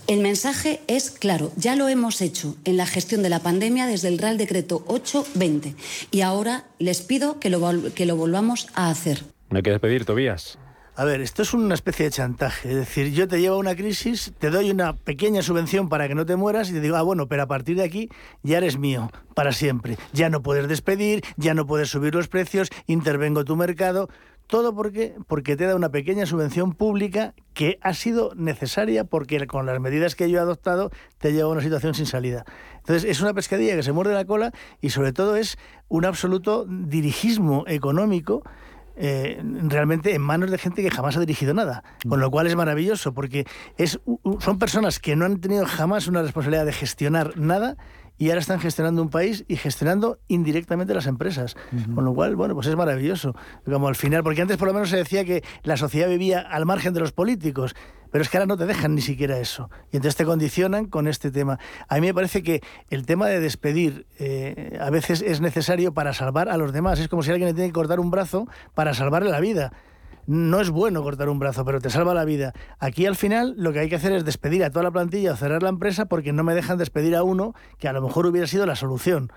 El mensaje es claro, ya lo hemos hecho en la gestión de la pandemia desde el Real Decreto 820 y ahora les pido que lo, que lo volvamos a hacer. No hay que despedir, Tobías. A ver, esto es una especie de chantaje. Es decir, yo te llevo a una crisis, te doy una pequeña subvención para que no te mueras y te digo, ah, bueno, pero a partir de aquí ya eres mío para siempre. Ya no puedes despedir, ya no puedes subir los precios, intervengo tu mercado. Todo porque, porque te da una pequeña subvención pública que ha sido necesaria porque con las medidas que yo he adoptado te lleva a una situación sin salida. Entonces es una pescadilla que se muerde la cola y sobre todo es un absoluto dirigismo económico eh, realmente en manos de gente que jamás ha dirigido nada, con lo cual es maravilloso porque es, son personas que no han tenido jamás una responsabilidad de gestionar nada y ahora están gestionando un país y gestionando indirectamente las empresas. Con lo cual, bueno, pues es maravilloso. Como al final, porque antes por lo menos se decía que la sociedad vivía al margen de los políticos, pero es que ahora no te dejan ni siquiera eso. Y entonces te condicionan con este tema. A mí me parece que el tema de despedir eh, a veces es necesario para salvar a los demás. Es como si alguien le tiene que cortar un brazo para salvarle la vida no es bueno cortar un brazo, pero te salva la vida. Aquí al final lo que hay que hacer es despedir a toda la plantilla o cerrar la empresa porque no me dejan despedir a uno que a lo mejor hubiera sido la solución.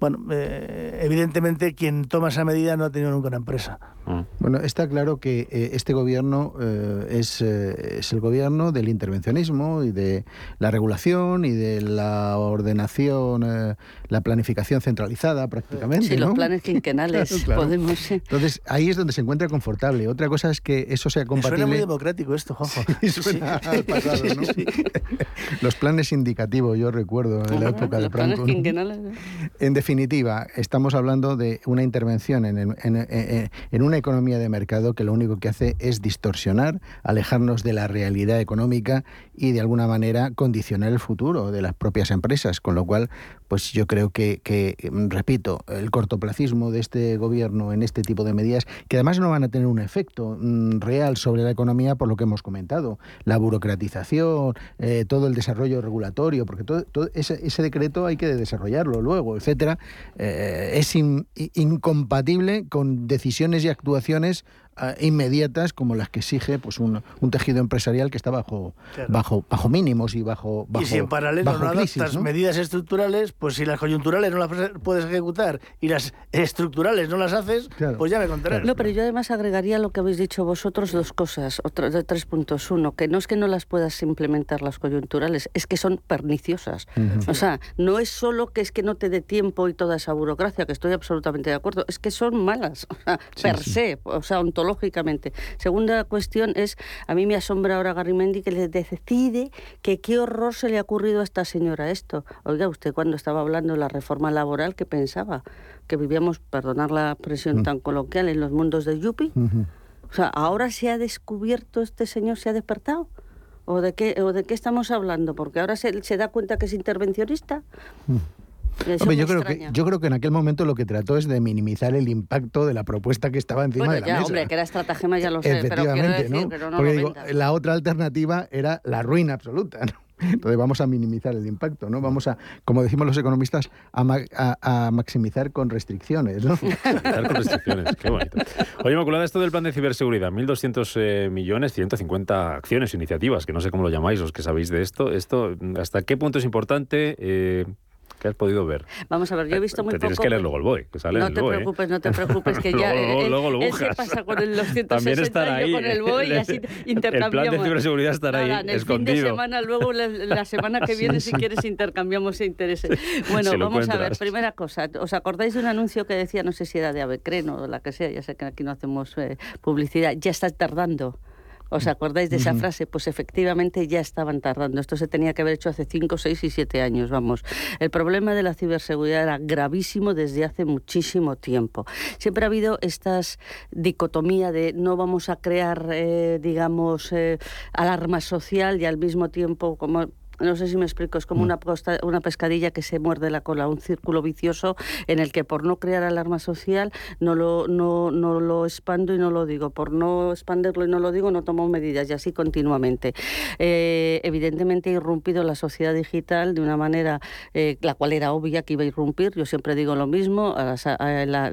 Bueno, eh, evidentemente quien toma esa medida no ha tenido nunca una empresa. Mm. Bueno, está claro que eh, este gobierno eh, es, es, el gobierno del intervencionismo y de la regulación y de la ordenación, la planificación centralizada prácticamente. Sí, los planes quinquenales podemos. Entonces ahí es donde se encuentra confortable. Otra cosa es que eso sea compatible. Suena muy democrático esto, Juanjo. suena al pasado, ¿no? los planes indicativos, yo recuerdo en la época de Franco. Planes quinquenales. En definitiva, estamos hablando de una intervención en, una economía de mercado que lo único que hace es distorsionar, alejarnos de la realidad económica y de alguna manera condicionar el futuro de las propias empresas, con lo cual, pues yo creo que, repito, el cortoplacismo de este gobierno en este tipo de medidas, que además no van a tener un efecto mm, real sobre la economía por lo que hemos comentado, la burocratización, eh, todo el desarrollo regulatorio, porque todo, ese, ese decreto hay que desarrollarlo luego, etcétera. Eh, es incompatible con decisiones y actuaciones inmediatas como las que exige pues un, un tejido empresarial que está bajo bajo bajo mínimos y bajo, bajo y si en paralelo no adoptas medidas estructurales pues si las coyunturales no las puedes ejecutar y las estructurales no las haces pues ya me contarás. No pero yo además agregaría lo que habéis dicho vosotros dos cosas otro de tres puntos. Uno que no es que no las puedas implementar las coyunturales es que son perniciosas. O sea no es solo que es que no te dé tiempo y toda esa burocracia que estoy absolutamente de acuerdo es que son malas o sea, per se o sea ontológicamente lógicamente. Segunda cuestión es, a mí me asombra ahora Garrimendi que le decide que qué horror se le ha ocurrido a esta señora esto. Oiga, usted cuando estaba hablando de la reforma laboral, ¿qué pensaba? Que vivíamos, perdonar la presión mm. tan coloquial, en los mundos de Yupi. O sea, ¿ahora se ha descubierto este señor, se ha despertado? ¿O de qué, o de qué estamos hablando? Porque ahora se, se da cuenta que es intervencionista. Yo, creo que, yo creo que en aquel momento lo que trató es de minimizar el impacto de la propuesta que estaba encima de la ya, mesa. hombre, que era estratagema ya lo sé, pero quiero decir ¿no? que no Porque digo, la otra alternativa era la ruina absoluta, ¿no? Entonces vamos a minimizar el impacto, ¿no? Vamos a, como decimos los economistas, a, maximizar con restricciones, ¿no? con restricciones, qué bonito. Oye, Inmaculada, esto del plan de ciberseguridad, 1.200 eh, millones, 150 acciones, iniciativas, que no sé cómo lo llamáis, los que sabéis de esto. Esto, ¿hasta qué punto es importante? Eh, ¿Qué has podido ver? Vamos a ver, yo he visto muy te poco... tienes que leer luego el BOE, que sale No el te BOE. preocupes, no te preocupes, que ya... luego, luego, lo él, buscas. se pasa con el, los También 160 estar ahí. con el BOE y así intercambiamos. El plan de ciberseguridad estará ahí, en el escondido. fin de semana, luego la, la semana que viene, si quieres, intercambiamos intereses. Bueno, Si vamos a ver, primera cosa, ¿os acordáis de un anuncio que decía, no sé si era de Avecren o la que sea, ya sé que aquí no hacemos eh, publicidad, ya está tardando? ¿Os acordáis de esa frase? Pues efectivamente ya estaban tardando. Esto se tenía que haber hecho hace 5, 6 y 7 años, vamos. El problema de la ciberseguridad era gravísimo desde hace muchísimo tiempo. Siempre ha habido esta dicotomía de no vamos a crear, eh, digamos, eh, alarma social y al mismo tiempo como no sé si me explico, es como una, costa- una pescadilla que se muerde la cola, un círculo vicioso en el que por no crear alarma social no lo, no, no lo expando y no lo digo, por no expandirlo y no lo digo no tomo medidas y así continuamente. Eh, evidentemente ha irrumpido la sociedad digital de una manera eh, la cual era obvia que iba a irrumpir, yo siempre digo lo mismo, a las- a la-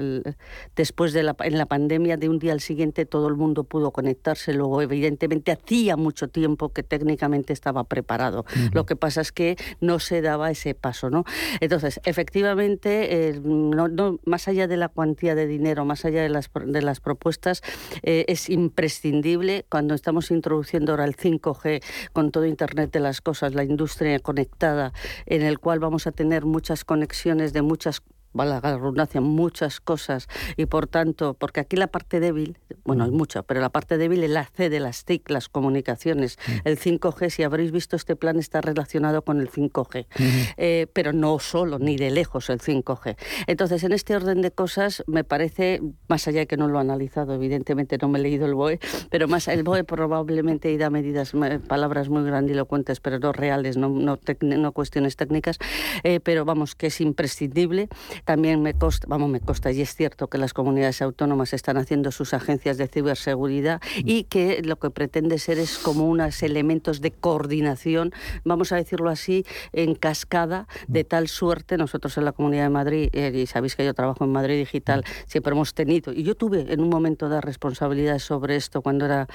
después de la, en la pandemia de un día al siguiente todo el mundo pudo conectarse, luego evidentemente hacía mucho tiempo que técnicamente estaba preparado. Lo que pasa es que no se daba ese paso, ¿no? Entonces, efectivamente, eh, no, más allá de la cuantía de dinero, más allá de las, de las propuestas, eh, es imprescindible cuando estamos introduciendo ahora el 5G con todo Internet de las cosas, la industria conectada, en el cual vamos a tener muchas conexiones de muchas la redundancia, muchas cosas y por tanto, porque aquí la parte débil, bueno, hay mucha, pero la parte débil es la C de las TIC, las comunicaciones. El 5G, si habréis visto este plan, está relacionado con el 5G, eh, pero no solo, ni de lejos el 5G. Entonces, en este orden de cosas, me parece, más allá de que no lo he analizado, evidentemente no me he leído el BOE, pero más el BOE probablemente irá medidas, palabras muy grandilocuentes, pero no reales, no, no, no cuestiones técnicas, eh, pero vamos, que es imprescindible también me consta, vamos, me consta y es cierto que las comunidades autónomas están haciendo sus agencias de ciberseguridad y que lo que pretende ser es como unos elementos de coordinación, vamos a decirlo así, en cascada, de tal suerte, nosotros en la Comunidad de Madrid, eh, y sabéis que yo trabajo en Madrid Digital, siempre hemos tenido, y yo tuve en un momento de responsabilidad sobre esto cuando era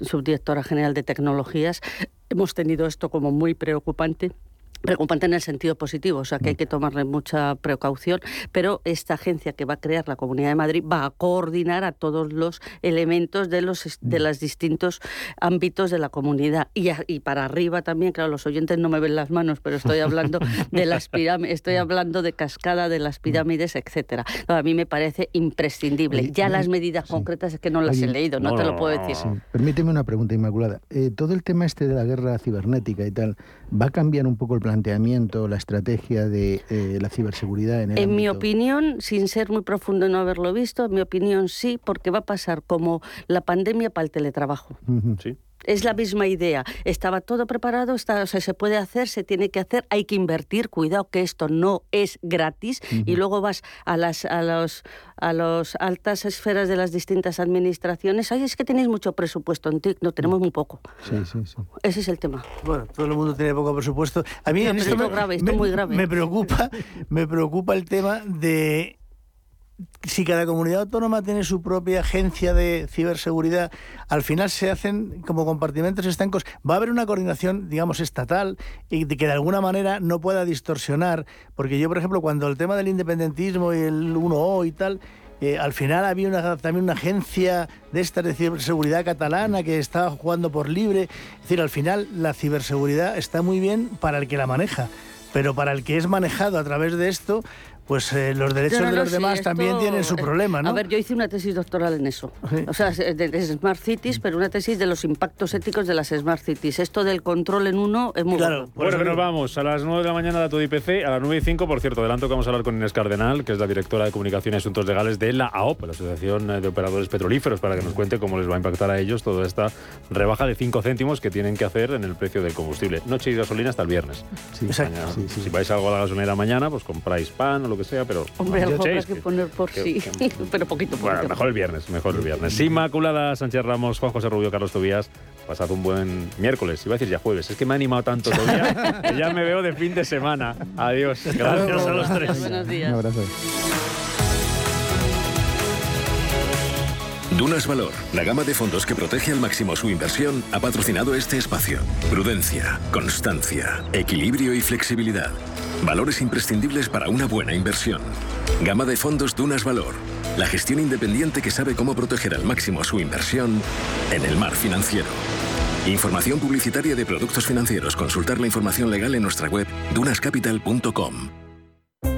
subdirectora general de tecnologías, hemos tenido esto como muy preocupante preocupante en el sentido positivo, o sea que hay que tomarle mucha precaución, pero esta agencia que va a crear la Comunidad de Madrid va a coordinar a todos los elementos de los de los distintos ámbitos de la comunidad y, y para arriba también, claro, los oyentes no me ven las manos, pero estoy hablando de las pirámides, estoy hablando de cascada de las pirámides, etcétera. a mí me parece imprescindible. Ya las medidas concretas es que no las he leído, no, te lo puedo decir. Permíteme una pregunta, Inmaculada. Eh, todo el tema este de la guerra cibernética y tal, ¿va a cambiar un poco el planteamiento, la estrategia de eh, la ciberseguridad en el En mi opinión, sin ser muy profundo y no haberlo visto, en mi opinión sí, porque va a pasar como la pandemia para el teletrabajo. Sí. Es la misma idea. Estaba todo preparado, está, o sea, se puede hacer, se tiene que hacer, hay que invertir. Cuidado que esto no es gratis. Y luego vas a las a los a las altas esferas de las distintas administraciones. Ay, es que tenéis mucho presupuesto en TIC. No, tenemos muy poco. Sí, sí, sí. Ese es el tema. Bueno, todo el mundo tiene poco presupuesto. A mí esto, me, grave, esto muy grave. Me preocupa, me preocupa el tema de si cada comunidad autónoma tiene su propia agencia de ciberseguridad, al final se hacen como compartimentos estancos. Va a haber una coordinación, digamos, estatal y que de alguna manera no pueda distorsionar. Porque yo, por ejemplo, cuando el tema del independentismo y el 1O y tal, eh, al final había una, también una agencia de esta de ciberseguridad catalana que estaba jugando por libre. Es decir, al final la ciberseguridad está muy bien para el que la maneja, pero para el que es manejado a través de esto, pues eh, los derechos de los demás también tienen su problema, ¿no? A ver, yo hice una tesis doctoral en eso. O sea, de, Smart Cities, pero una tesis de los impactos éticos de las Smart Cities. Esto del control en uno es muy claro. Bueno, que nos vamos. A las 9 de la mañana la IPC, a las 9 y 5, por cierto, adelanto que vamos a hablar con Inés Cardenal, que es la directora de Comunicación y Asuntos Legales de la AOP, la Asociación de Operadores Petrolíferos, para que nos cuente cómo les va a impactar a ellos toda esta rebaja de 5 céntimos que tienen que hacer en el precio del combustible. Noche y gasolina hasta el viernes. Sí, Exacto. Si vais algo a la gasolinera mañana, pues compráis pan o lo que sea, pero Hombre, algo habrá que poner por sí, pero poquito, poquito. Bueno, mejor el viernes, mejor el viernes. Inmaculada Sánchez Ramos, Juan José Rubio, Carlos Tobías, pasad un buen miércoles. Iba a decir ya jueves, es que me ha animado tanto todavía que ya me veo de fin de semana. Adiós. Gracias a los tres. Buenos días. Un abrazo. Dunas Valor, la gama de fondos que protege al máximo su inversión, ha patrocinado este espacio. Prudencia, constancia, equilibrio y flexibilidad. Valores imprescindibles para una buena inversión. Gama de fondos Dunas Valor. La gestión independiente que sabe cómo proteger al máximo su inversión en el mar financiero. Información publicitaria de productos financieros. Consultar la información legal en nuestra web dunascapital.com.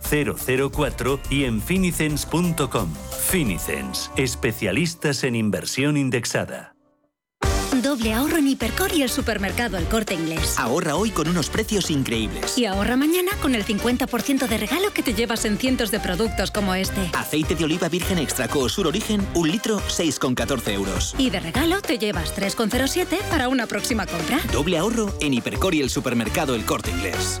004 y en finicens.com. Finicens, especialistas en inversión indexada. doble ahorro en Hipercor y el supermercado El Corte Inglés. Ahorra hoy con unos precios increíbles. Y ahorra mañana con el 50% de regalo que te llevas en cientos de productos como este. Aceite de oliva virgen extra Sur Origen, un litro, 6,14 euros. Y de regalo te llevas 3,07 para una próxima compra. Doble ahorro en Hipercor y el supermercado El Corte Inglés.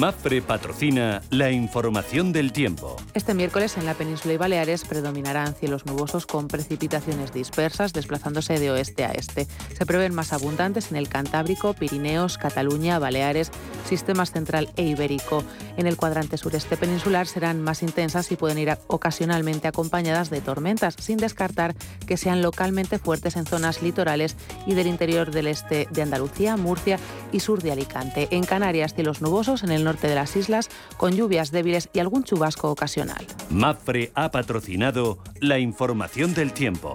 Mafre patrocina la información del tiempo. Este miércoles en la península y Baleares predominarán cielos nubosos con precipitaciones dispersas desplazándose de oeste a este. Se prevén más abundantes en el Cantábrico, Pirineos, Cataluña, Baleares, sistemas central e ibérico. En el cuadrante sureste peninsular serán más intensas y pueden ir ocasionalmente acompañadas de tormentas, sin descartar que sean localmente fuertes en zonas litorales y del interior del este de Andalucía, Murcia y sur de Alicante. En Canarias, cielos nubosos en el norte de las islas, con lluvias débiles y algún chubasco ocasional. Mafre ha patrocinado la información del tiempo.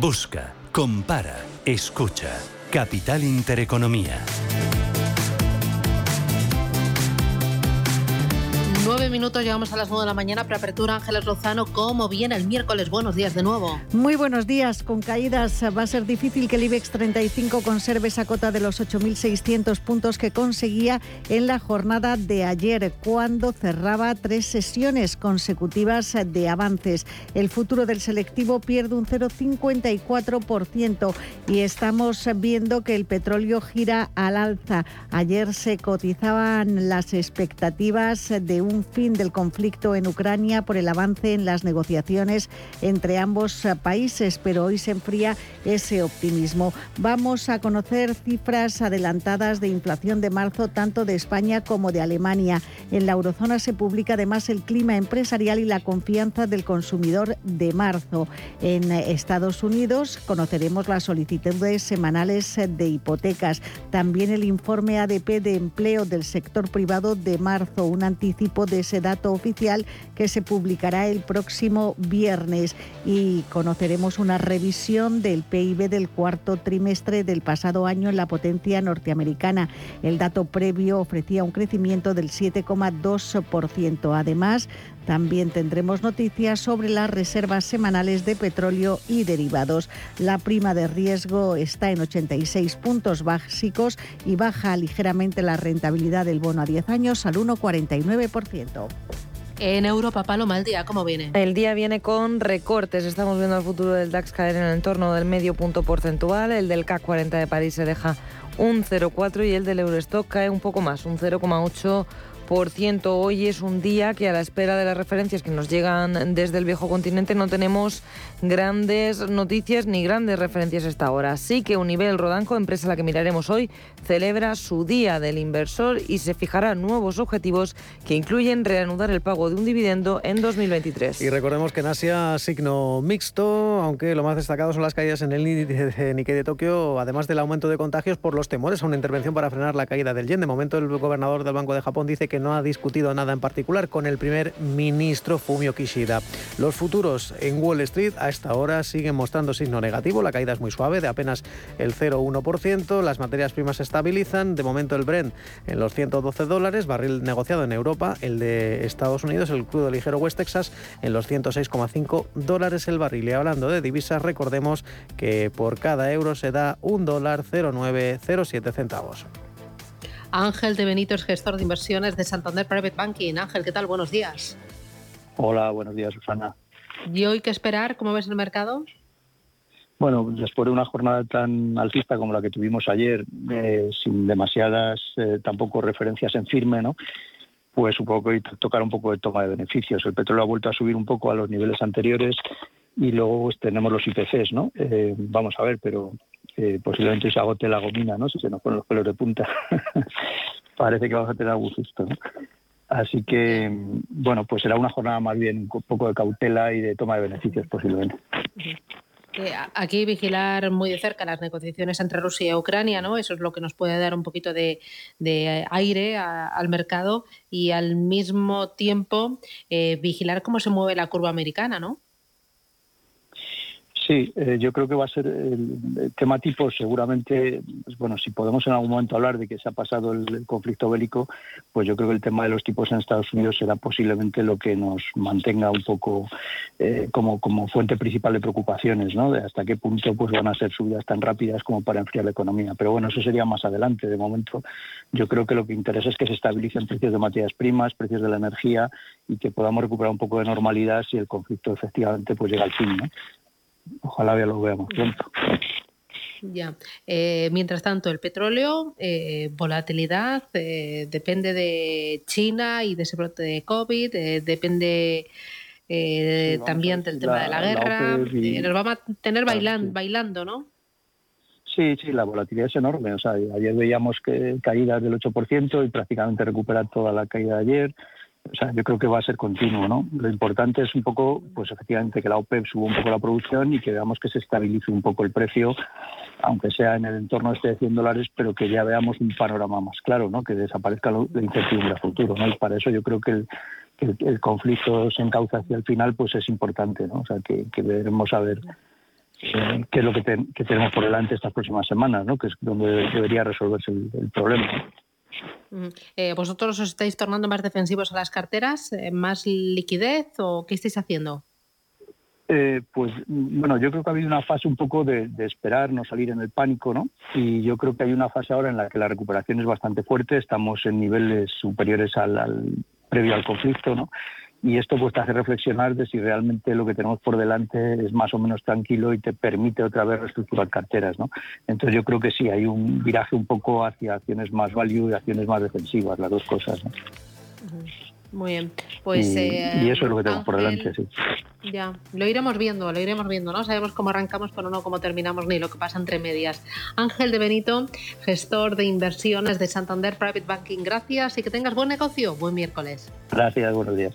Busca, compara, escucha. Capital Intereconomía. Nueve minutos, llegamos a las nueve de la mañana. Preapertura, Ángeles Lozano. ¿Cómo viene el miércoles? Buenos días de nuevo. Muy buenos días. Con caídas va a ser difícil que el IBEX 35 conserve esa cota de los 8.600 puntos que conseguía en la jornada de ayer, cuando cerraba tres sesiones consecutivas de avances. El futuro del selectivo pierde un 0,54% y estamos viendo que el petróleo gira al alza. Ayer se cotizaban las expectativas de un fin del conflicto en Ucrania por el avance en las negociaciones entre ambos países, pero hoy se enfría ese optimismo. Vamos a conocer cifras adelantadas de inflación de marzo tanto de España como de Alemania. En la eurozona se publica además el clima empresarial y la confianza del consumidor de marzo. En Estados Unidos conoceremos las solicitudes semanales de hipotecas, también el informe ADP de empleo del sector privado de marzo, un anticipo de ese dato oficial que se publicará el próximo viernes y conoceremos una revisión del PIB del cuarto trimestre del pasado año en la potencia norteamericana. El dato previo ofrecía un crecimiento del 7,2%. Además, también tendremos noticias sobre las reservas semanales de petróleo y derivados. La prima de riesgo está en 86 puntos básicos y baja ligeramente la rentabilidad del bono a 10 años al 1,49%. En Europa, Paloma, el día, ¿cómo viene? El día viene con recortes. Estamos viendo el futuro del DAX caer en el entorno del medio punto porcentual. El del CAC 40 de París se deja un 0,4 y el del Eurostock cae un poco más, un 0,8 Hoy es un día que a la espera de las referencias que nos llegan desde el viejo continente no tenemos grandes noticias ni grandes referencias hasta ahora. Así que Univel Rodanco, empresa a la que miraremos hoy, celebra su Día del Inversor y se fijará nuevos objetivos que incluyen reanudar el pago de un dividendo en 2023. Y recordemos que en Asia signo mixto, aunque lo más destacado son las caídas en el índice de Nikkei de Tokio, además del aumento de contagios por los temores a una intervención para frenar la caída del yen. De momento el gobernador del Banco de Japón dice que no ha discutido nada en particular con el primer ministro Fumio Kishida. Los futuros en Wall Street a esta hora siguen mostrando signo negativo, la caída es muy suave, de apenas el 0,1%, las materias primas se estabilizan, de momento el Brent en los 112 dólares, barril negociado en Europa, el de Estados Unidos, el crudo ligero West Texas en los 106,5 dólares el barril. Y hablando de divisas, recordemos que por cada euro se da un dólar 0,907 centavos. Ángel de Benito es gestor de inversiones de Santander Private Banking. Ángel, ¿qué tal? Buenos días. Hola, buenos días, Susana. ¿Y hoy qué esperar? ¿Cómo ves el mercado? Bueno, después de una jornada tan alcista como la que tuvimos ayer, eh, sin demasiadas eh, tampoco referencias en firme, ¿no? Pues supongo que hoy tocar un poco de toma de beneficios. El petróleo ha vuelto a subir un poco a los niveles anteriores y luego pues, tenemos los IPCs, ¿no? Eh, vamos a ver, pero posiblemente se agote la gomina, ¿no? Si se nos ponen los pelos de punta. Parece que vamos a tener algún susto, ¿no? Así que, bueno, pues será una jornada más bien un poco de cautela y de toma de beneficios posiblemente. aquí vigilar muy de cerca las negociaciones entre Rusia y Ucrania, ¿no? Eso es lo que nos puede dar un poquito de, aire al mercado y al mismo tiempo eh, vigilar cómo se mueve la curva americana, ¿no? Sí, eh, yo creo que va a ser el, tema tipo, seguramente, pues bueno, si podemos en algún momento hablar de que se ha pasado el, conflicto bélico, pues yo creo que el tema de los tipos en Estados Unidos será posiblemente lo que nos mantenga un poco eh, como, como fuente principal de preocupaciones, ¿no? De hasta qué punto pues van a ser subidas tan rápidas como para enfriar la economía. Pero bueno, eso sería más adelante. De momento, yo creo que lo que interesa es que se estabilicen precios de materias primas, precios de la energía y que podamos recuperar un poco de normalidad si el conflicto efectivamente pues llega al fin, ¿no? Ojalá ya lo veamos pronto. Ya. Eh, mientras tanto, el petróleo, eh, volatilidad, eh, depende de China y de ese brote de COVID, depende también del tema de la guerra. nos va a tener bailando, bailando, ¿no? Sí, sí, la volatilidad es enorme. O sea, ayer veíamos que caídas del 8% y prácticamente recupera toda la caída de ayer. O sea, yo creo que va a ser continuo, ¿no? Lo importante es un poco, pues efectivamente, que la OPEP suba un poco la producción y que veamos que se estabilice un poco el precio, aunque sea en el entorno este de 100 dólares, pero que ya veamos un panorama más claro, ¿no? Que desaparezca la incertidumbre a futuro, ¿no? Y para eso yo creo que el, el, conflicto se encauza hacia el final, pues es importante, ¿no? O sea, que, que veremos a ver eh, qué es lo que, tenemos por delante estas próximas semanas, ¿no? Que es donde debería resolverse el, problema. Eh, ¿Vosotros os estáis tornando más defensivos a las carteras? Eh, ¿Más liquidez o qué estáis haciendo? Eh, pues bueno, yo creo que ha habido una fase un poco de, esperar, no salir en el pánico, ¿no? Y yo creo que hay una fase ahora en la que la recuperación es bastante fuerte, estamos en niveles superiores al previo al conflicto, ¿no? Y esto pues te hace reflexionar de si realmente lo que tenemos por delante es más o menos tranquilo y te permite otra vez reestructurar carteras, ¿no? Entonces yo creo que sí, hay un viraje un poco hacia acciones más value y acciones más defensivas, las dos cosas, ¿no? Muy bien, pues... Y, eh, eso es lo que tenemos por delante, sí. Ya, lo iremos viendo, lo iremos viendo, ¿no? Sabemos cómo arrancamos, pero no cómo terminamos ni lo que pasa entre medias. Ángel de Benito, gestor de inversiones de Santander Private Banking, gracias y que tengas buen negocio. Buen miércoles. Gracias, buenos días.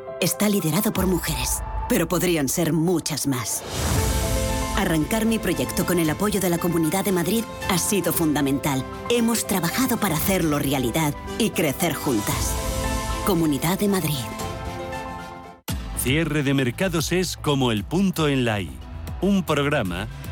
está liderado por mujeres, pero podrían ser muchas más. Arrancar mi proyecto con el apoyo de la Comunidad de Madrid ha sido fundamental. Hemos trabajado para hacerlo realidad y crecer juntas. Comunidad de Madrid. Cierre de mercados es como el punto en la I. Un programa